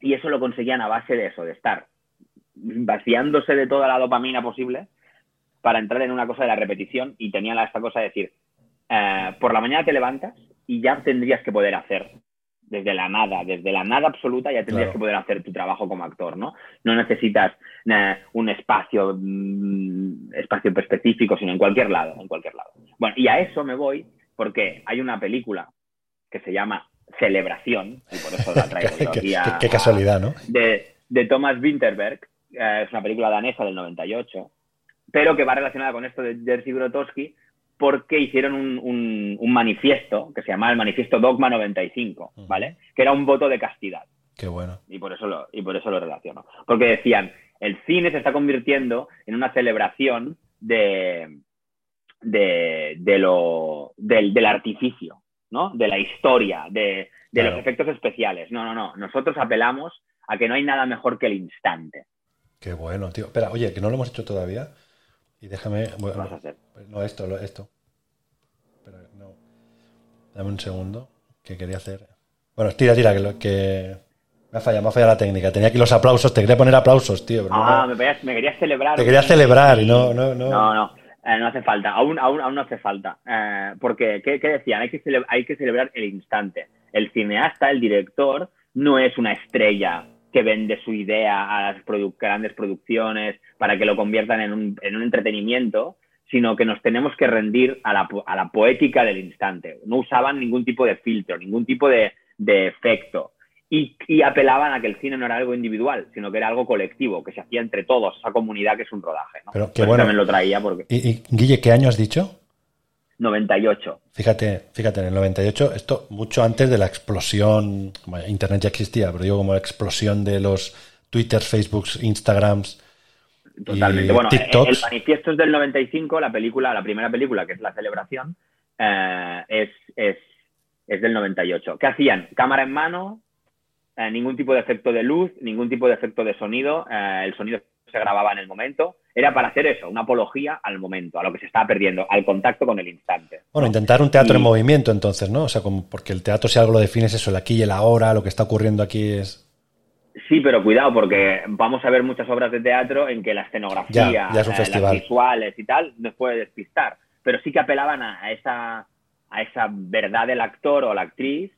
Y eso lo conseguían a base de eso, de estar vaciándose de toda la dopamina posible para entrar en una cosa de la repetición y tenían esta cosa de decir, eh, por la mañana te levantas y ya tendrías que poder hacer desde la nada, desde la nada absoluta ya tendrías claro. que poder hacer tu trabajo como actor, ¿no? No necesitas eh, un espacio, mm, espacio específico, sino en cualquier lado, en cualquier lado. Bueno, y a eso me voy porque hay una película que se llama Celebración, y por eso la (laughs) traigo yo aquí a, qué, qué, casualidad, ¿no? De, de Thomas Winterberg, eh, es una película danesa del 98, pero que va relacionada con esto de Jerzy Grotowski, porque hicieron un, un, un, manifiesto que se llamaba el Manifiesto Dogma 95, ¿vale? Que era un voto de castidad. Qué bueno. Y por eso lo, y por eso lo relaciono. Porque decían, el cine se está convirtiendo en una celebración de, de, de lo, del, del, artificio, ¿no? De la historia, de, de claro. los efectos especiales. No, no, no. Nosotros apelamos a que no hay nada mejor que el instante. Qué bueno, tío. Espera, oye, que no lo hemos hecho todavía. Y déjame. Bueno, no, esto, esto. Pero no. Dame un segundo. Que quería hacer. Bueno, tira, tira, que, que me ha fallado, me ha fallado la técnica. Tenía aquí los aplausos, te quería poner aplausos, tío. ah, me, querías celebrar. Te quería celebrar y no, no, no. No, no. Eh, no hace falta, aún, aún, aún no hace falta. Eh, porque, ¿qué, decían? Hay que, hay que celebrar el instante. El cineasta, el director, no es una estrella que vende su idea a las grandes producciones para que lo conviertan en un, en un entretenimiento, sino que nos tenemos que rendir a la, a la, poética del instante. No usaban ningún tipo de filtro, ningún tipo de, de efecto y, apelaban a que el cine no era algo individual, sino que era algo colectivo, que se hacía entre todos, esa comunidad que es un rodaje. ¿no? Pero bueno. También lo traía porque... ¿Y, Guille, qué año has dicho? 98. Fíjate, fíjate, en el 98, esto mucho antes de la explosión, Internet ya existía, pero digo como la explosión de los Twitter, Facebooks, Instagrams. Totalmente. bueno, el manifiesto es del 95, la película, la primera película, que es La Celebración, eh, es, es, es del 98. ¿Qué hacían? Cámara en mano, eh, ningún tipo de efecto de luz, ningún tipo de efecto de sonido, eh, el sonido se grababa en el momento. Era para hacer eso, una apología al momento, a lo que se estaba perdiendo, al contacto con el instante. Bueno, intentar un teatro en movimiento entonces, ¿no? O sea, como porque el teatro si algo lo defines eso, el aquí y el ahora, lo que está ocurriendo aquí es... Sí, pero cuidado, porque vamos a ver muchas obras de teatro en que la escenografía, eh, las visuales y tal, nos puede despistar. Pero sí que apelaban a esa a esa verdad del actor o la actriz,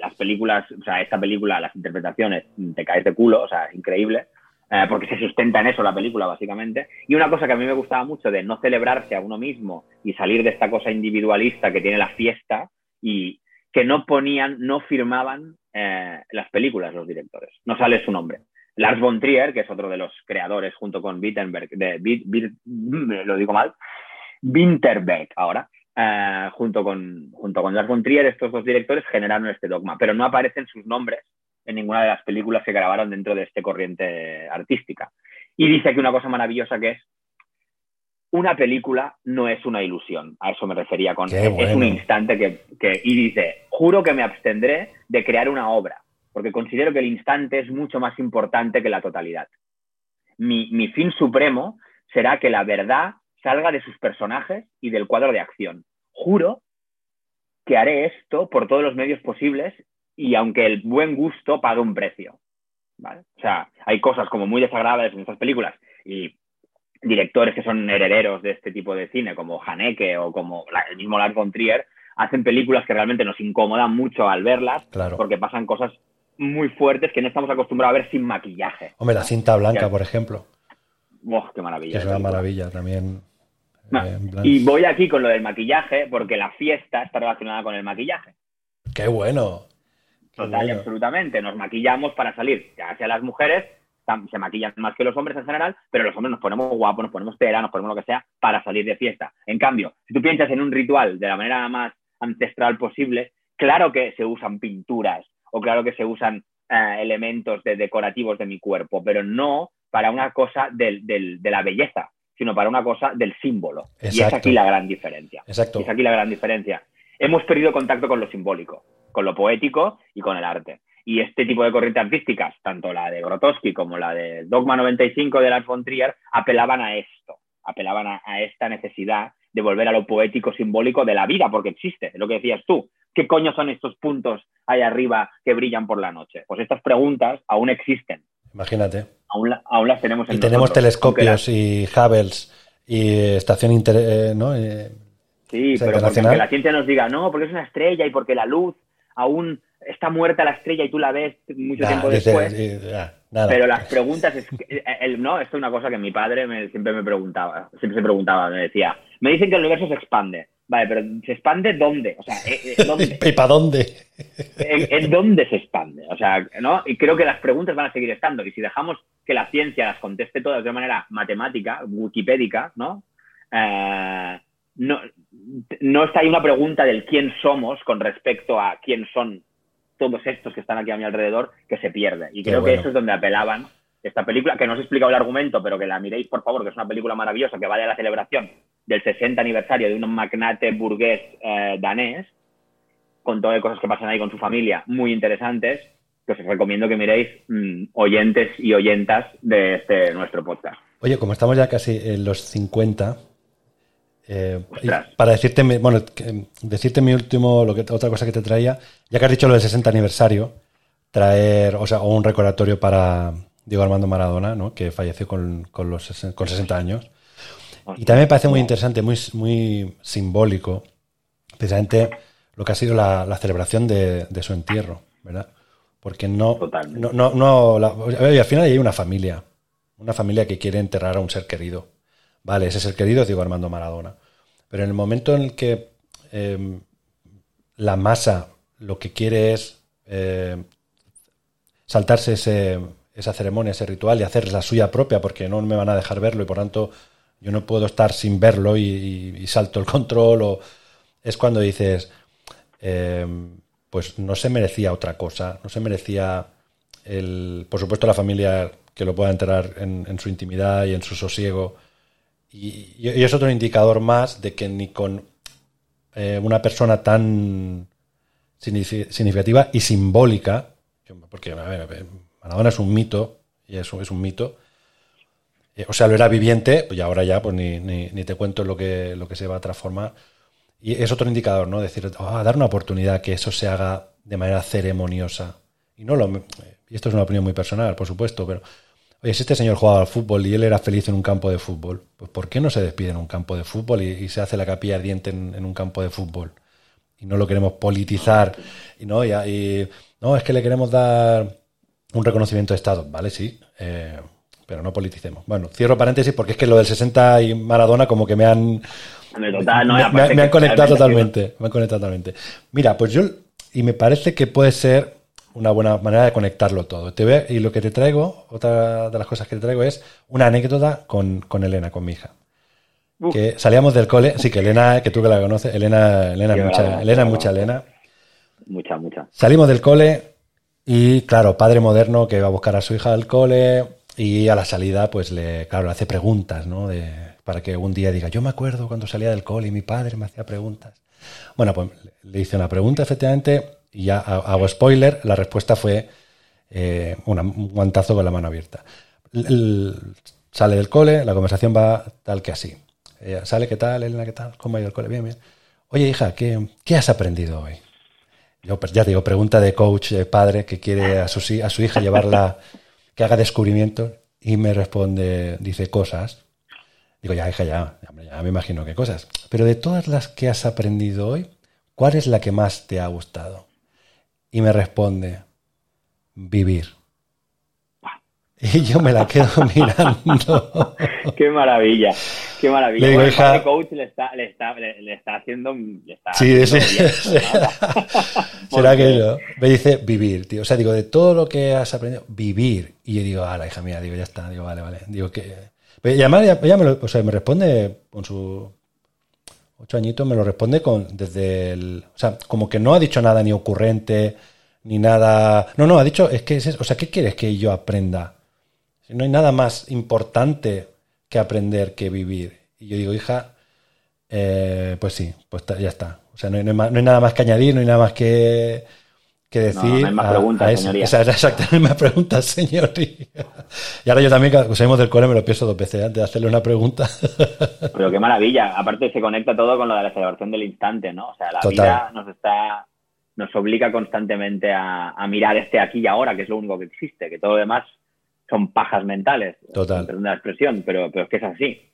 las películas, o sea, esta película, las interpretaciones, te caes de culo, o sea, increíble, eh, porque se sustenta en eso la película, básicamente. Y una cosa que a mí me gustaba mucho de no celebrarse a uno mismo y salir de esta cosa individualista que tiene la fiesta y que no ponían, no firmaban eh, las películas los directores, no sale su nombre. Lars von Trier, que es otro de los creadores junto con Wittenberg, de, (laughs) lo digo mal, Winterberg ahora, eh, junto, con, junto con Lars von Trier, estos dos directores generaron este dogma, pero no aparecen sus nombres en ninguna de las películas que grabaron dentro de este corriente artística. Y dice que una cosa maravillosa que es una película no es una ilusión, a eso me refería con es un instante que, y dice, juro que me abstendré de crear una obra, porque considero que el instante es mucho más importante que la totalidad. Mi, mi fin supremo será que la verdad salga de sus personajes y del cuadro de acción juro que haré esto por todos los medios posibles y aunque el buen gusto pague un precio. O sea, hay cosas como muy desagradables en estas películas y directores que son herederos de este tipo de cine, como Haneke o como el mismo Lars von Trier, hacen películas que realmente nos incomodan mucho al verlas porque pasan cosas muy fuertes que no estamos acostumbrados a ver sin maquillaje. Hombre, la cinta blanca, por ejemplo. Oh, qué maravilla. es una maravilla también. Y voy aquí con lo del maquillaje, porque la fiesta está relacionada con el maquillaje. ¡Qué bueno! Total y absolutamente. Nos maquillamos para salir. Ya sea las mujeres se maquillan más que los hombres en general, pero los hombres nos ponemos guapos, nos ponemos tela, nos ponemos lo que sea para salir de fiesta. En cambio, si tú piensas en un ritual de la manera más ancestral posible, claro que se usan pinturas o claro que se usan eh, elementos decorativos de mi cuerpo, pero no para una cosa de la belleza sino para una cosa del símbolo. Y es aquí la gran diferencia. Exacto. Es aquí la gran diferencia. Hemos perdido contacto con lo simbólico, con lo poético y con el arte. Y este tipo de corrientes artísticas, tanto la de Grotowski como la de Dogma 95 de Lars von Trier, apelaban a esto, apelaban a, esta necesidad de volver a lo poético simbólico de la vida, porque existe, lo que decías tú. ¿Qué coño son estos puntos ahí arriba que brillan por la noche? Pues estas preguntas aún existen. Imagínate aún, las tenemos en Y tenemos telescopios y Hubbles y estación inter, eh, ¿no? Sí, pero porque la ciencia nos diga, no, porque es una estrella y porque la luz aún está muerta la estrella y tú la ves mucho tiempo después. pero las preguntas, es no, esto es una cosa que mi padre siempre me preguntaba, siempre se preguntaba, me decía, me dicen que el universo se expande. Vale, pero ¿se expande dónde? O sea, ¿eh, eh, (laughs) ¿dónde? ¿Y para dónde? ¿En, dónde se expande? O sea, ¿no? Y creo que las preguntas van a seguir estando. Y si dejamos que la ciencia las conteste todas de manera matemática, wikipédica, ¿no? Eh, no, no está ahí una pregunta del quién somos con respecto a quién son todos estos que están aquí a mi alrededor que se pierde. Y creo que eso es donde apelaban esta película, que no os he explicado el argumento, pero que la miréis, por favor, que es una película maravillosa, que vale a la celebración del 60 aniversario de un magnate burgués eh, danés, con todas las cosas que pasan ahí con su familia, muy interesantes, que os recomiendo que miréis mm, oyentes y oyentas de este nuestro podcast. Oye, como estamos ya casi en los 50, eh, para decirte, bueno, decirte mi último, lo que, otra cosa que te traía, ya que has dicho lo del 60 aniversario, traer, o sea, un recordatorio para Diego Armando Maradona, ¿no? que falleció con, los, con 60 años. Y también me parece muy interesante, muy, muy simbólico, precisamente lo que ha sido la, celebración de, su entierro, ¿verdad? Porque no, no, no, no al final hay una familia, una familia que quiere enterrar a un ser querido. Vale, ese ser querido es Diego Armando Maradona. Pero en el momento en el que em, la masa lo que quiere es eh, saltarse esa ceremonia, ese ritual y hacer la suya propia porque no me van a dejar verlo y por tanto yo no puedo estar sin verlo y, salto el control o es cuando dices em, pues no se merecía otra cosa, no se merecía el, por supuesto la familia que lo pueda enterar en, su intimidad y en su sosiego y, es otro indicador más de que ni con eh, una persona tan significativa y simbólica porque, a ver, Maradona es un mito, y eso es un mito. Eh, o sea, lo era viviente, y ahora ya, pues ni, ni, te cuento lo que, lo que se va a transformar. Y es otro indicador, ¿no? Decir, oh, dar una oportunidad que eso se haga de manera ceremoniosa. Y no lo. Y esto es una opinión muy personal, por supuesto, pero. Oye, si este señor jugaba al fútbol y él era feliz en un campo de fútbol, pues ¿por qué no se despide en un campo de fútbol y, se hace la capilla ardiente en, en, un campo de fútbol? Y no lo queremos politizar. Y no, y, y no, es que le queremos dar un reconocimiento de Estado. Vale, sí, eh, pero no politicemos. Bueno, cierro paréntesis porque es que lo del 60 y Maradona como que me han... me, han conectado totalmente. Me han conectado totalmente. Mira, pues yo... Y me parece que puede ser una buena manera de conectarlo todo. Te y lo que te traigo, otra de las cosas que te traigo es una anécdota con, Elena, con mi hija. Que salíamos del cole, sí que Elena, que tú que la conoces, Elena, Elena, mucha, Elena, mucha Elena. Mucha, mucha. Salimos del cole y, claro, padre moderno que va a buscar a su hija al cole y a la salida, pues, le, claro, le hace preguntas, ¿no? De, para que un día diga, yo me acuerdo cuando salía del cole y mi padre me hacía preguntas. Bueno, pues le hice una pregunta, efectivamente, y ya hago spoiler, la respuesta fue eh, un guantazo con la mano abierta. sale del cole, la conversación va tal que así. sale, ¿qué tal, Elena? ¿Qué tal? ¿Cómo ha ido el cole? Bien, bien. Oye, hija, ¿qué, ¿qué has aprendido hoy? Yo, pues ya digo, pregunta de coach, de padre que quiere a su, a su hija llevarla, que haga descubrimientos y me responde, dice cosas. Digo, ya, hija, ya, ya me imagino qué cosas. Pero de todas las que has aprendido hoy, ¿cuál es la que más te ha gustado? Y me responde, vivir. Y yo me la quedo (laughs) mirando. qué maravilla, qué maravilla. Le el coach le está, le está, le, está haciendo. sí, sí. (laughs) será, que yo. Me dice vivir, tío. O sea, digo, de todo lo que has aprendido, vivir. Y yo digo, la hija mía, digo, ya está, digo, vale, vale. Digo que. Y además, ella me, o sea, me responde con su ocho añitos, me lo responde con desde el. O sea, como que no ha dicho nada ni ocurrente, ni nada. No, no, ha dicho, es que es, o sea, ¿qué quieres que yo aprenda? No hay nada más importante que aprender que vivir. Y yo digo, hija, eh, pues sí, pues ya está. O sea, no hay, nada más que añadir, no hay nada más que, que decir. No, hay más preguntas, señoría. Esa era exactamente (laughs) más preguntas, señoría. Y ahora yo también, cuando salimos del cole, me lo pienso dos veces antes de hacerle una pregunta. (laughs) Pero qué maravilla. Aparte, se conecta todo con lo de la celebración del instante, ¿no? O sea, la vida nos está nos obliga constantemente a, a, mirar este aquí y ahora, que es lo único que existe, que todo lo demás son pajas mentales. Total. Perdón la expresión, pero, pero es que es así.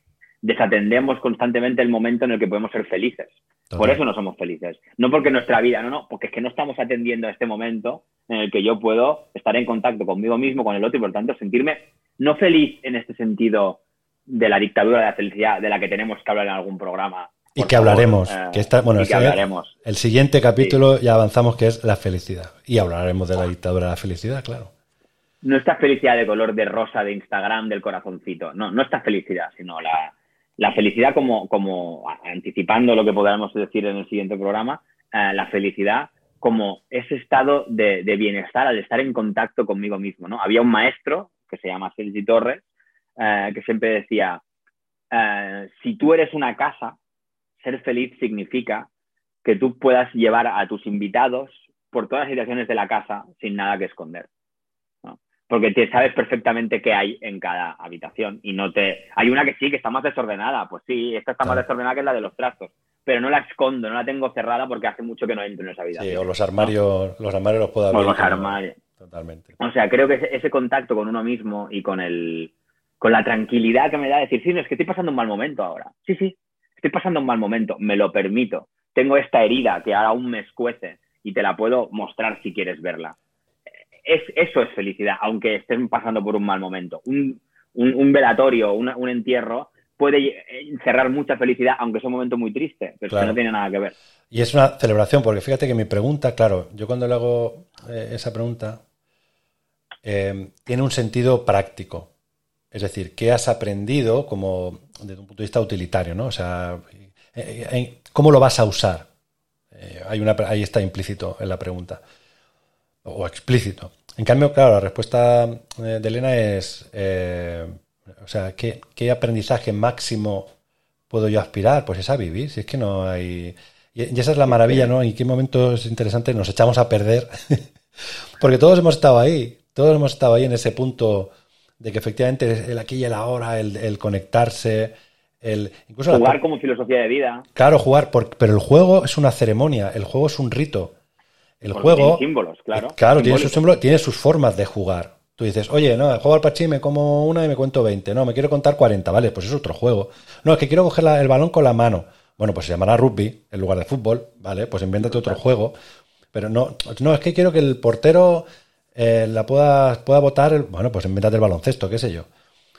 Desatendemos constantemente el momento en el que podemos ser felices. Por eso no somos felices. No porque nuestra vida, no, no, porque es que no estamos atendiendo a este momento en el que yo puedo estar en contacto conmigo mismo, con el otro y por tanto sentirme no feliz en este sentido de la dictadura de la felicidad de la que tenemos que hablar en algún programa. Y que hablaremos. Eh, que está, bueno, hablaremos. El siguiente capítulo ya avanzamos que es la felicidad. Y hablaremos de la dictadura de la felicidad, claro no esta felicidad de color de rosa de Instagram del corazoncito, no, no esta felicidad, sino la, felicidad como, como, anticipando lo que podamos decir en el siguiente programa, eh, la felicidad como ese estado de, bienestar al estar en contacto conmigo mismo, ¿no? Había un maestro que se llama Sergi Torres, eh, que siempre decía, eh, si tú eres una casa, ser feliz significa que tú puedas llevar a tus invitados por todas las situaciones de la casa sin nada que esconder. Porque te sabes perfectamente qué hay en cada habitación y no te... Hay una que sí, que está más desordenada, pues sí, esta está más desordenada que la de los trastos, pero no la escondo, no la tengo cerrada porque hace mucho que no entro en esa habitación. Sí, o los armarios, los armarios los puedo abrir. O los armarios. Totalmente. O sea, creo que ese, contacto con uno mismo y con el con la tranquilidad que me da decir, sí, no, es que estoy pasando un mal momento ahora. Sí, sí, estoy pasando un mal momento, me lo permito. Tengo esta herida que ahora aún me escuece y te la puedo mostrar si quieres verla es, eso es felicidad, aunque estén pasando por un mal momento. Un, velatorio, un entierro, puede encerrar mucha felicidad, aunque es un momento muy triste, pero no tiene nada que ver. Y es una celebración, porque fíjate que mi pregunta, claro, yo cuando le hago eh, esa pregunta, eh, tiene un sentido práctico. Es decir, ¿qué has aprendido como desde un punto de vista utilitario? ¿no? O sea, eh, ¿cómo lo vas a usar? hay una, ahí está implícito en la pregunta o explícito. En cambio, claro, la respuesta eh, de Elena es, eh, o sea, ¿qué, aprendizaje máximo puedo yo aspirar? Pues es a vivir, si es que no hay... Y, esa es la maravilla, ¿no? En qué momento es interesante nos echamos a perder, (laughs) porque todos hemos estado ahí, todos hemos estado ahí en ese punto de que efectivamente el aquí y el ahora, el, conectarse, el... Incluso jugar como filosofía de vida. Claro, jugar, pero el juego es una ceremonia, el juego es un rito. El juego. Tiene símbolos, claro. Claro, tiene sus, símbolos, tiene sus formas de jugar. Tú dices, oye, no, juego al parchís, me como una y me cuento 20. No, me quiero contar 40. Vale, pues es otro juego. No, es que quiero coger el balón con la mano. Bueno, pues se llamará rugby en lugar de fútbol. Vale, pues invéntate otro juego. Pero no, no, es que quiero que el portero eh, la pueda, pueda votar. Bueno, pues invéntate el baloncesto, qué sé yo.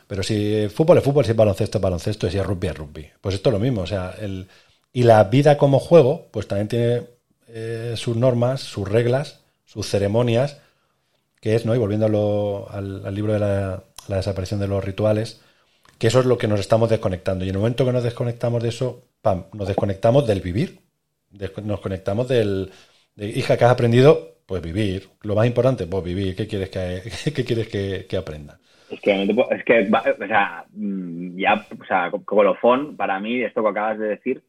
Pero si fútbol es fútbol, si es baloncesto es baloncesto, y si es rugby es rugby. Pues esto es lo mismo. O sea, el, y la vida como juego, pues también tiene eh, sus normas, sus reglas, sus ceremonias, que es, ¿no? Y volviendo al, libro de la, desaparición de los rituales, que eso es lo que nos estamos desconectando. Y en el momento que nos desconectamos de eso, ¡pam! Nos desconectamos del vivir. Nos conectamos del. De, hija, que has aprendido? Pues vivir. Lo más importante, pues vivir. ¿Qué quieres que, (laughs) qué quieres que, aprenda? Es que, es que, o sea, mm, ya, o sea, colofón, para mí, esto que acabas de decir,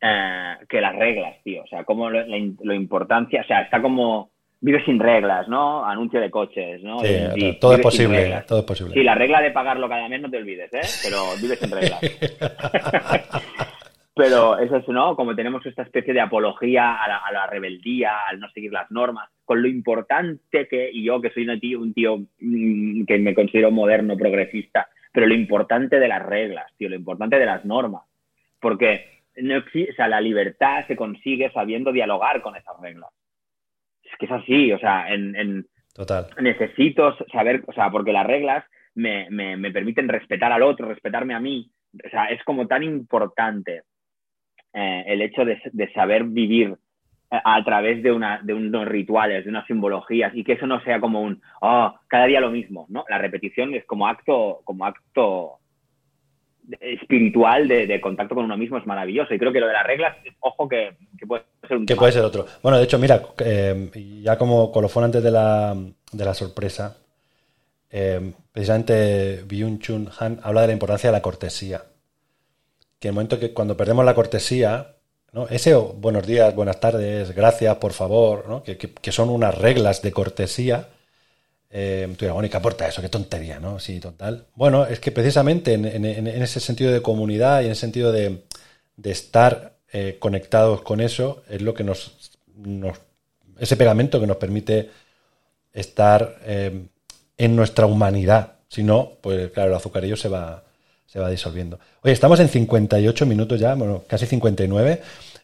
eh, que las reglas, tío. O sea, como lo, importancia, o sea, está como vive sin reglas, ¿no? Anuncio de coches, ¿no? todo es posible, todo es posible. Sí, la regla de pagarlo cada mes no te olvides, ¿eh? Pero vive sin reglas. (laughs) Pero eso es, ¿no? Como tenemos esta especie de apología a la, rebeldía, al no seguir las normas, con lo importante que, y yo que soy un tío, un tío mm, que me considero moderno, progresista, pero lo importante de las reglas, tío, lo importante de las normas. Porque no o sea, la libertad se consigue sabiendo dialogar con esas reglas. Es que es así, o sea, en, Total. necesito saber, o sea, porque las reglas me, permiten respetar al otro, respetarme a mí. O sea, es como tan importante eh, el hecho de, saber vivir eh, a través de, una, de unos rituales, de unas simbologías, y que eso no sea como un, oh, cada día lo mismo, ¿no? La repetición es como acto, como acto espiritual de, contacto con uno mismo es maravilloso. Y creo que lo de las reglas, ojo que, puede ser un Que puede ser otro. Bueno, de hecho, mira, eh, ya como colofón antes de la, de la sorpresa, eh, precisamente Byung Chun Han habla de la importancia de la cortesía. Que en el momento que cuando perdemos la cortesía, ¿no? ese buenos días, buenas tardes, gracias, por favor, ¿no? que, que son unas reglas de cortesía, eh, tú dirás, ¿qué aporta eso? Qué tontería, ¿no? Sí, total. Bueno, es que precisamente en, ese sentido de comunidad y en el sentido de, estar eh, conectados con eso, es lo que nos, ese pegamento que nos permite estar eh, en nuestra humanidad. Si no, pues claro, el azucarillo se va, se va disolviendo. Oye, estamos en 58 minutos ya, bueno, casi 59.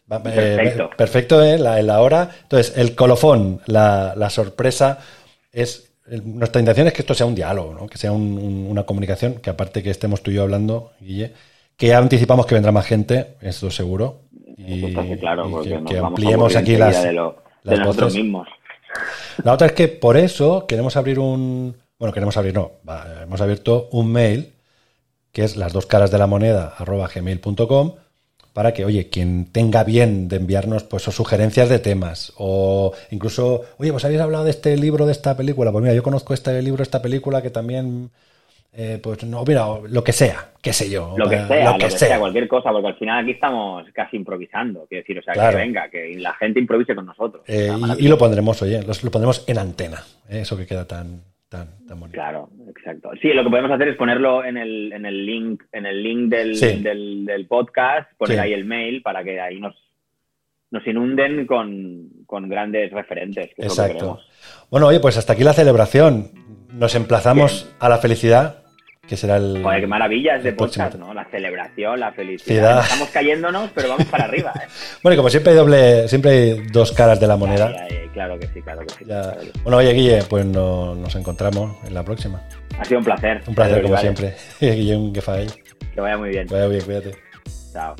Perfecto. perfecto, ¿eh? La, la hora. Entonces, el colofón, la, la sorpresa es nuestra intención es que esto sea un diálogo, ¿no? que sea una comunicación, que aparte que estemos tú y yo hablando, Guille, que anticipamos que vendrá más gente, esto seguro. Y, claro, que, ampliemos aquí las, de, nosotros mismos. La otra es que por eso queremos abrir un. Bueno, queremos abrir, no, hemos abierto un mail que es las dos caras de la moneda arroba gmail.com para que, oye, quien tenga bien de enviarnos pues sugerencias de temas o incluso, oye, pues habéis hablado de este libro, de esta película, pues mira, yo conozco este libro, esta película que también, eh, pues no, mira, lo que sea, qué sé yo. Lo que sea, lo que, sea. cualquier cosa, porque al final aquí estamos casi improvisando, quiero decir, o sea, que venga, que la gente improvise con nosotros. Eh, y, lo pondremos, oye, lo, pondremos en antena, eh, eso que queda tan, tan, tan bonito. Claro, exacto. Sí, lo que podemos hacer es ponerlo en el, en el link, en el link del, del, podcast, poner ahí el mail para que ahí nos, nos inunden con, con grandes referentes. exacto. Bueno, oye, pues hasta aquí la celebración. Nos emplazamos a la felicidad que será el. Joder, qué maravillas de podcast, ¿no? La celebración, la felicidad. Estamos cayéndonos, pero vamos para arriba, ¿eh? (laughs) bueno, y como siempre hay doble, siempre hay dos caras de la moneda. claro que sí, claro que sí. Bueno, oye, Guille, pues nos encontramos en la próxima. Ha sido un placer. Un placer, como siempre. (laughs) Guille, un que Que vaya muy bien. Que vaya bien, cuídate. Chao.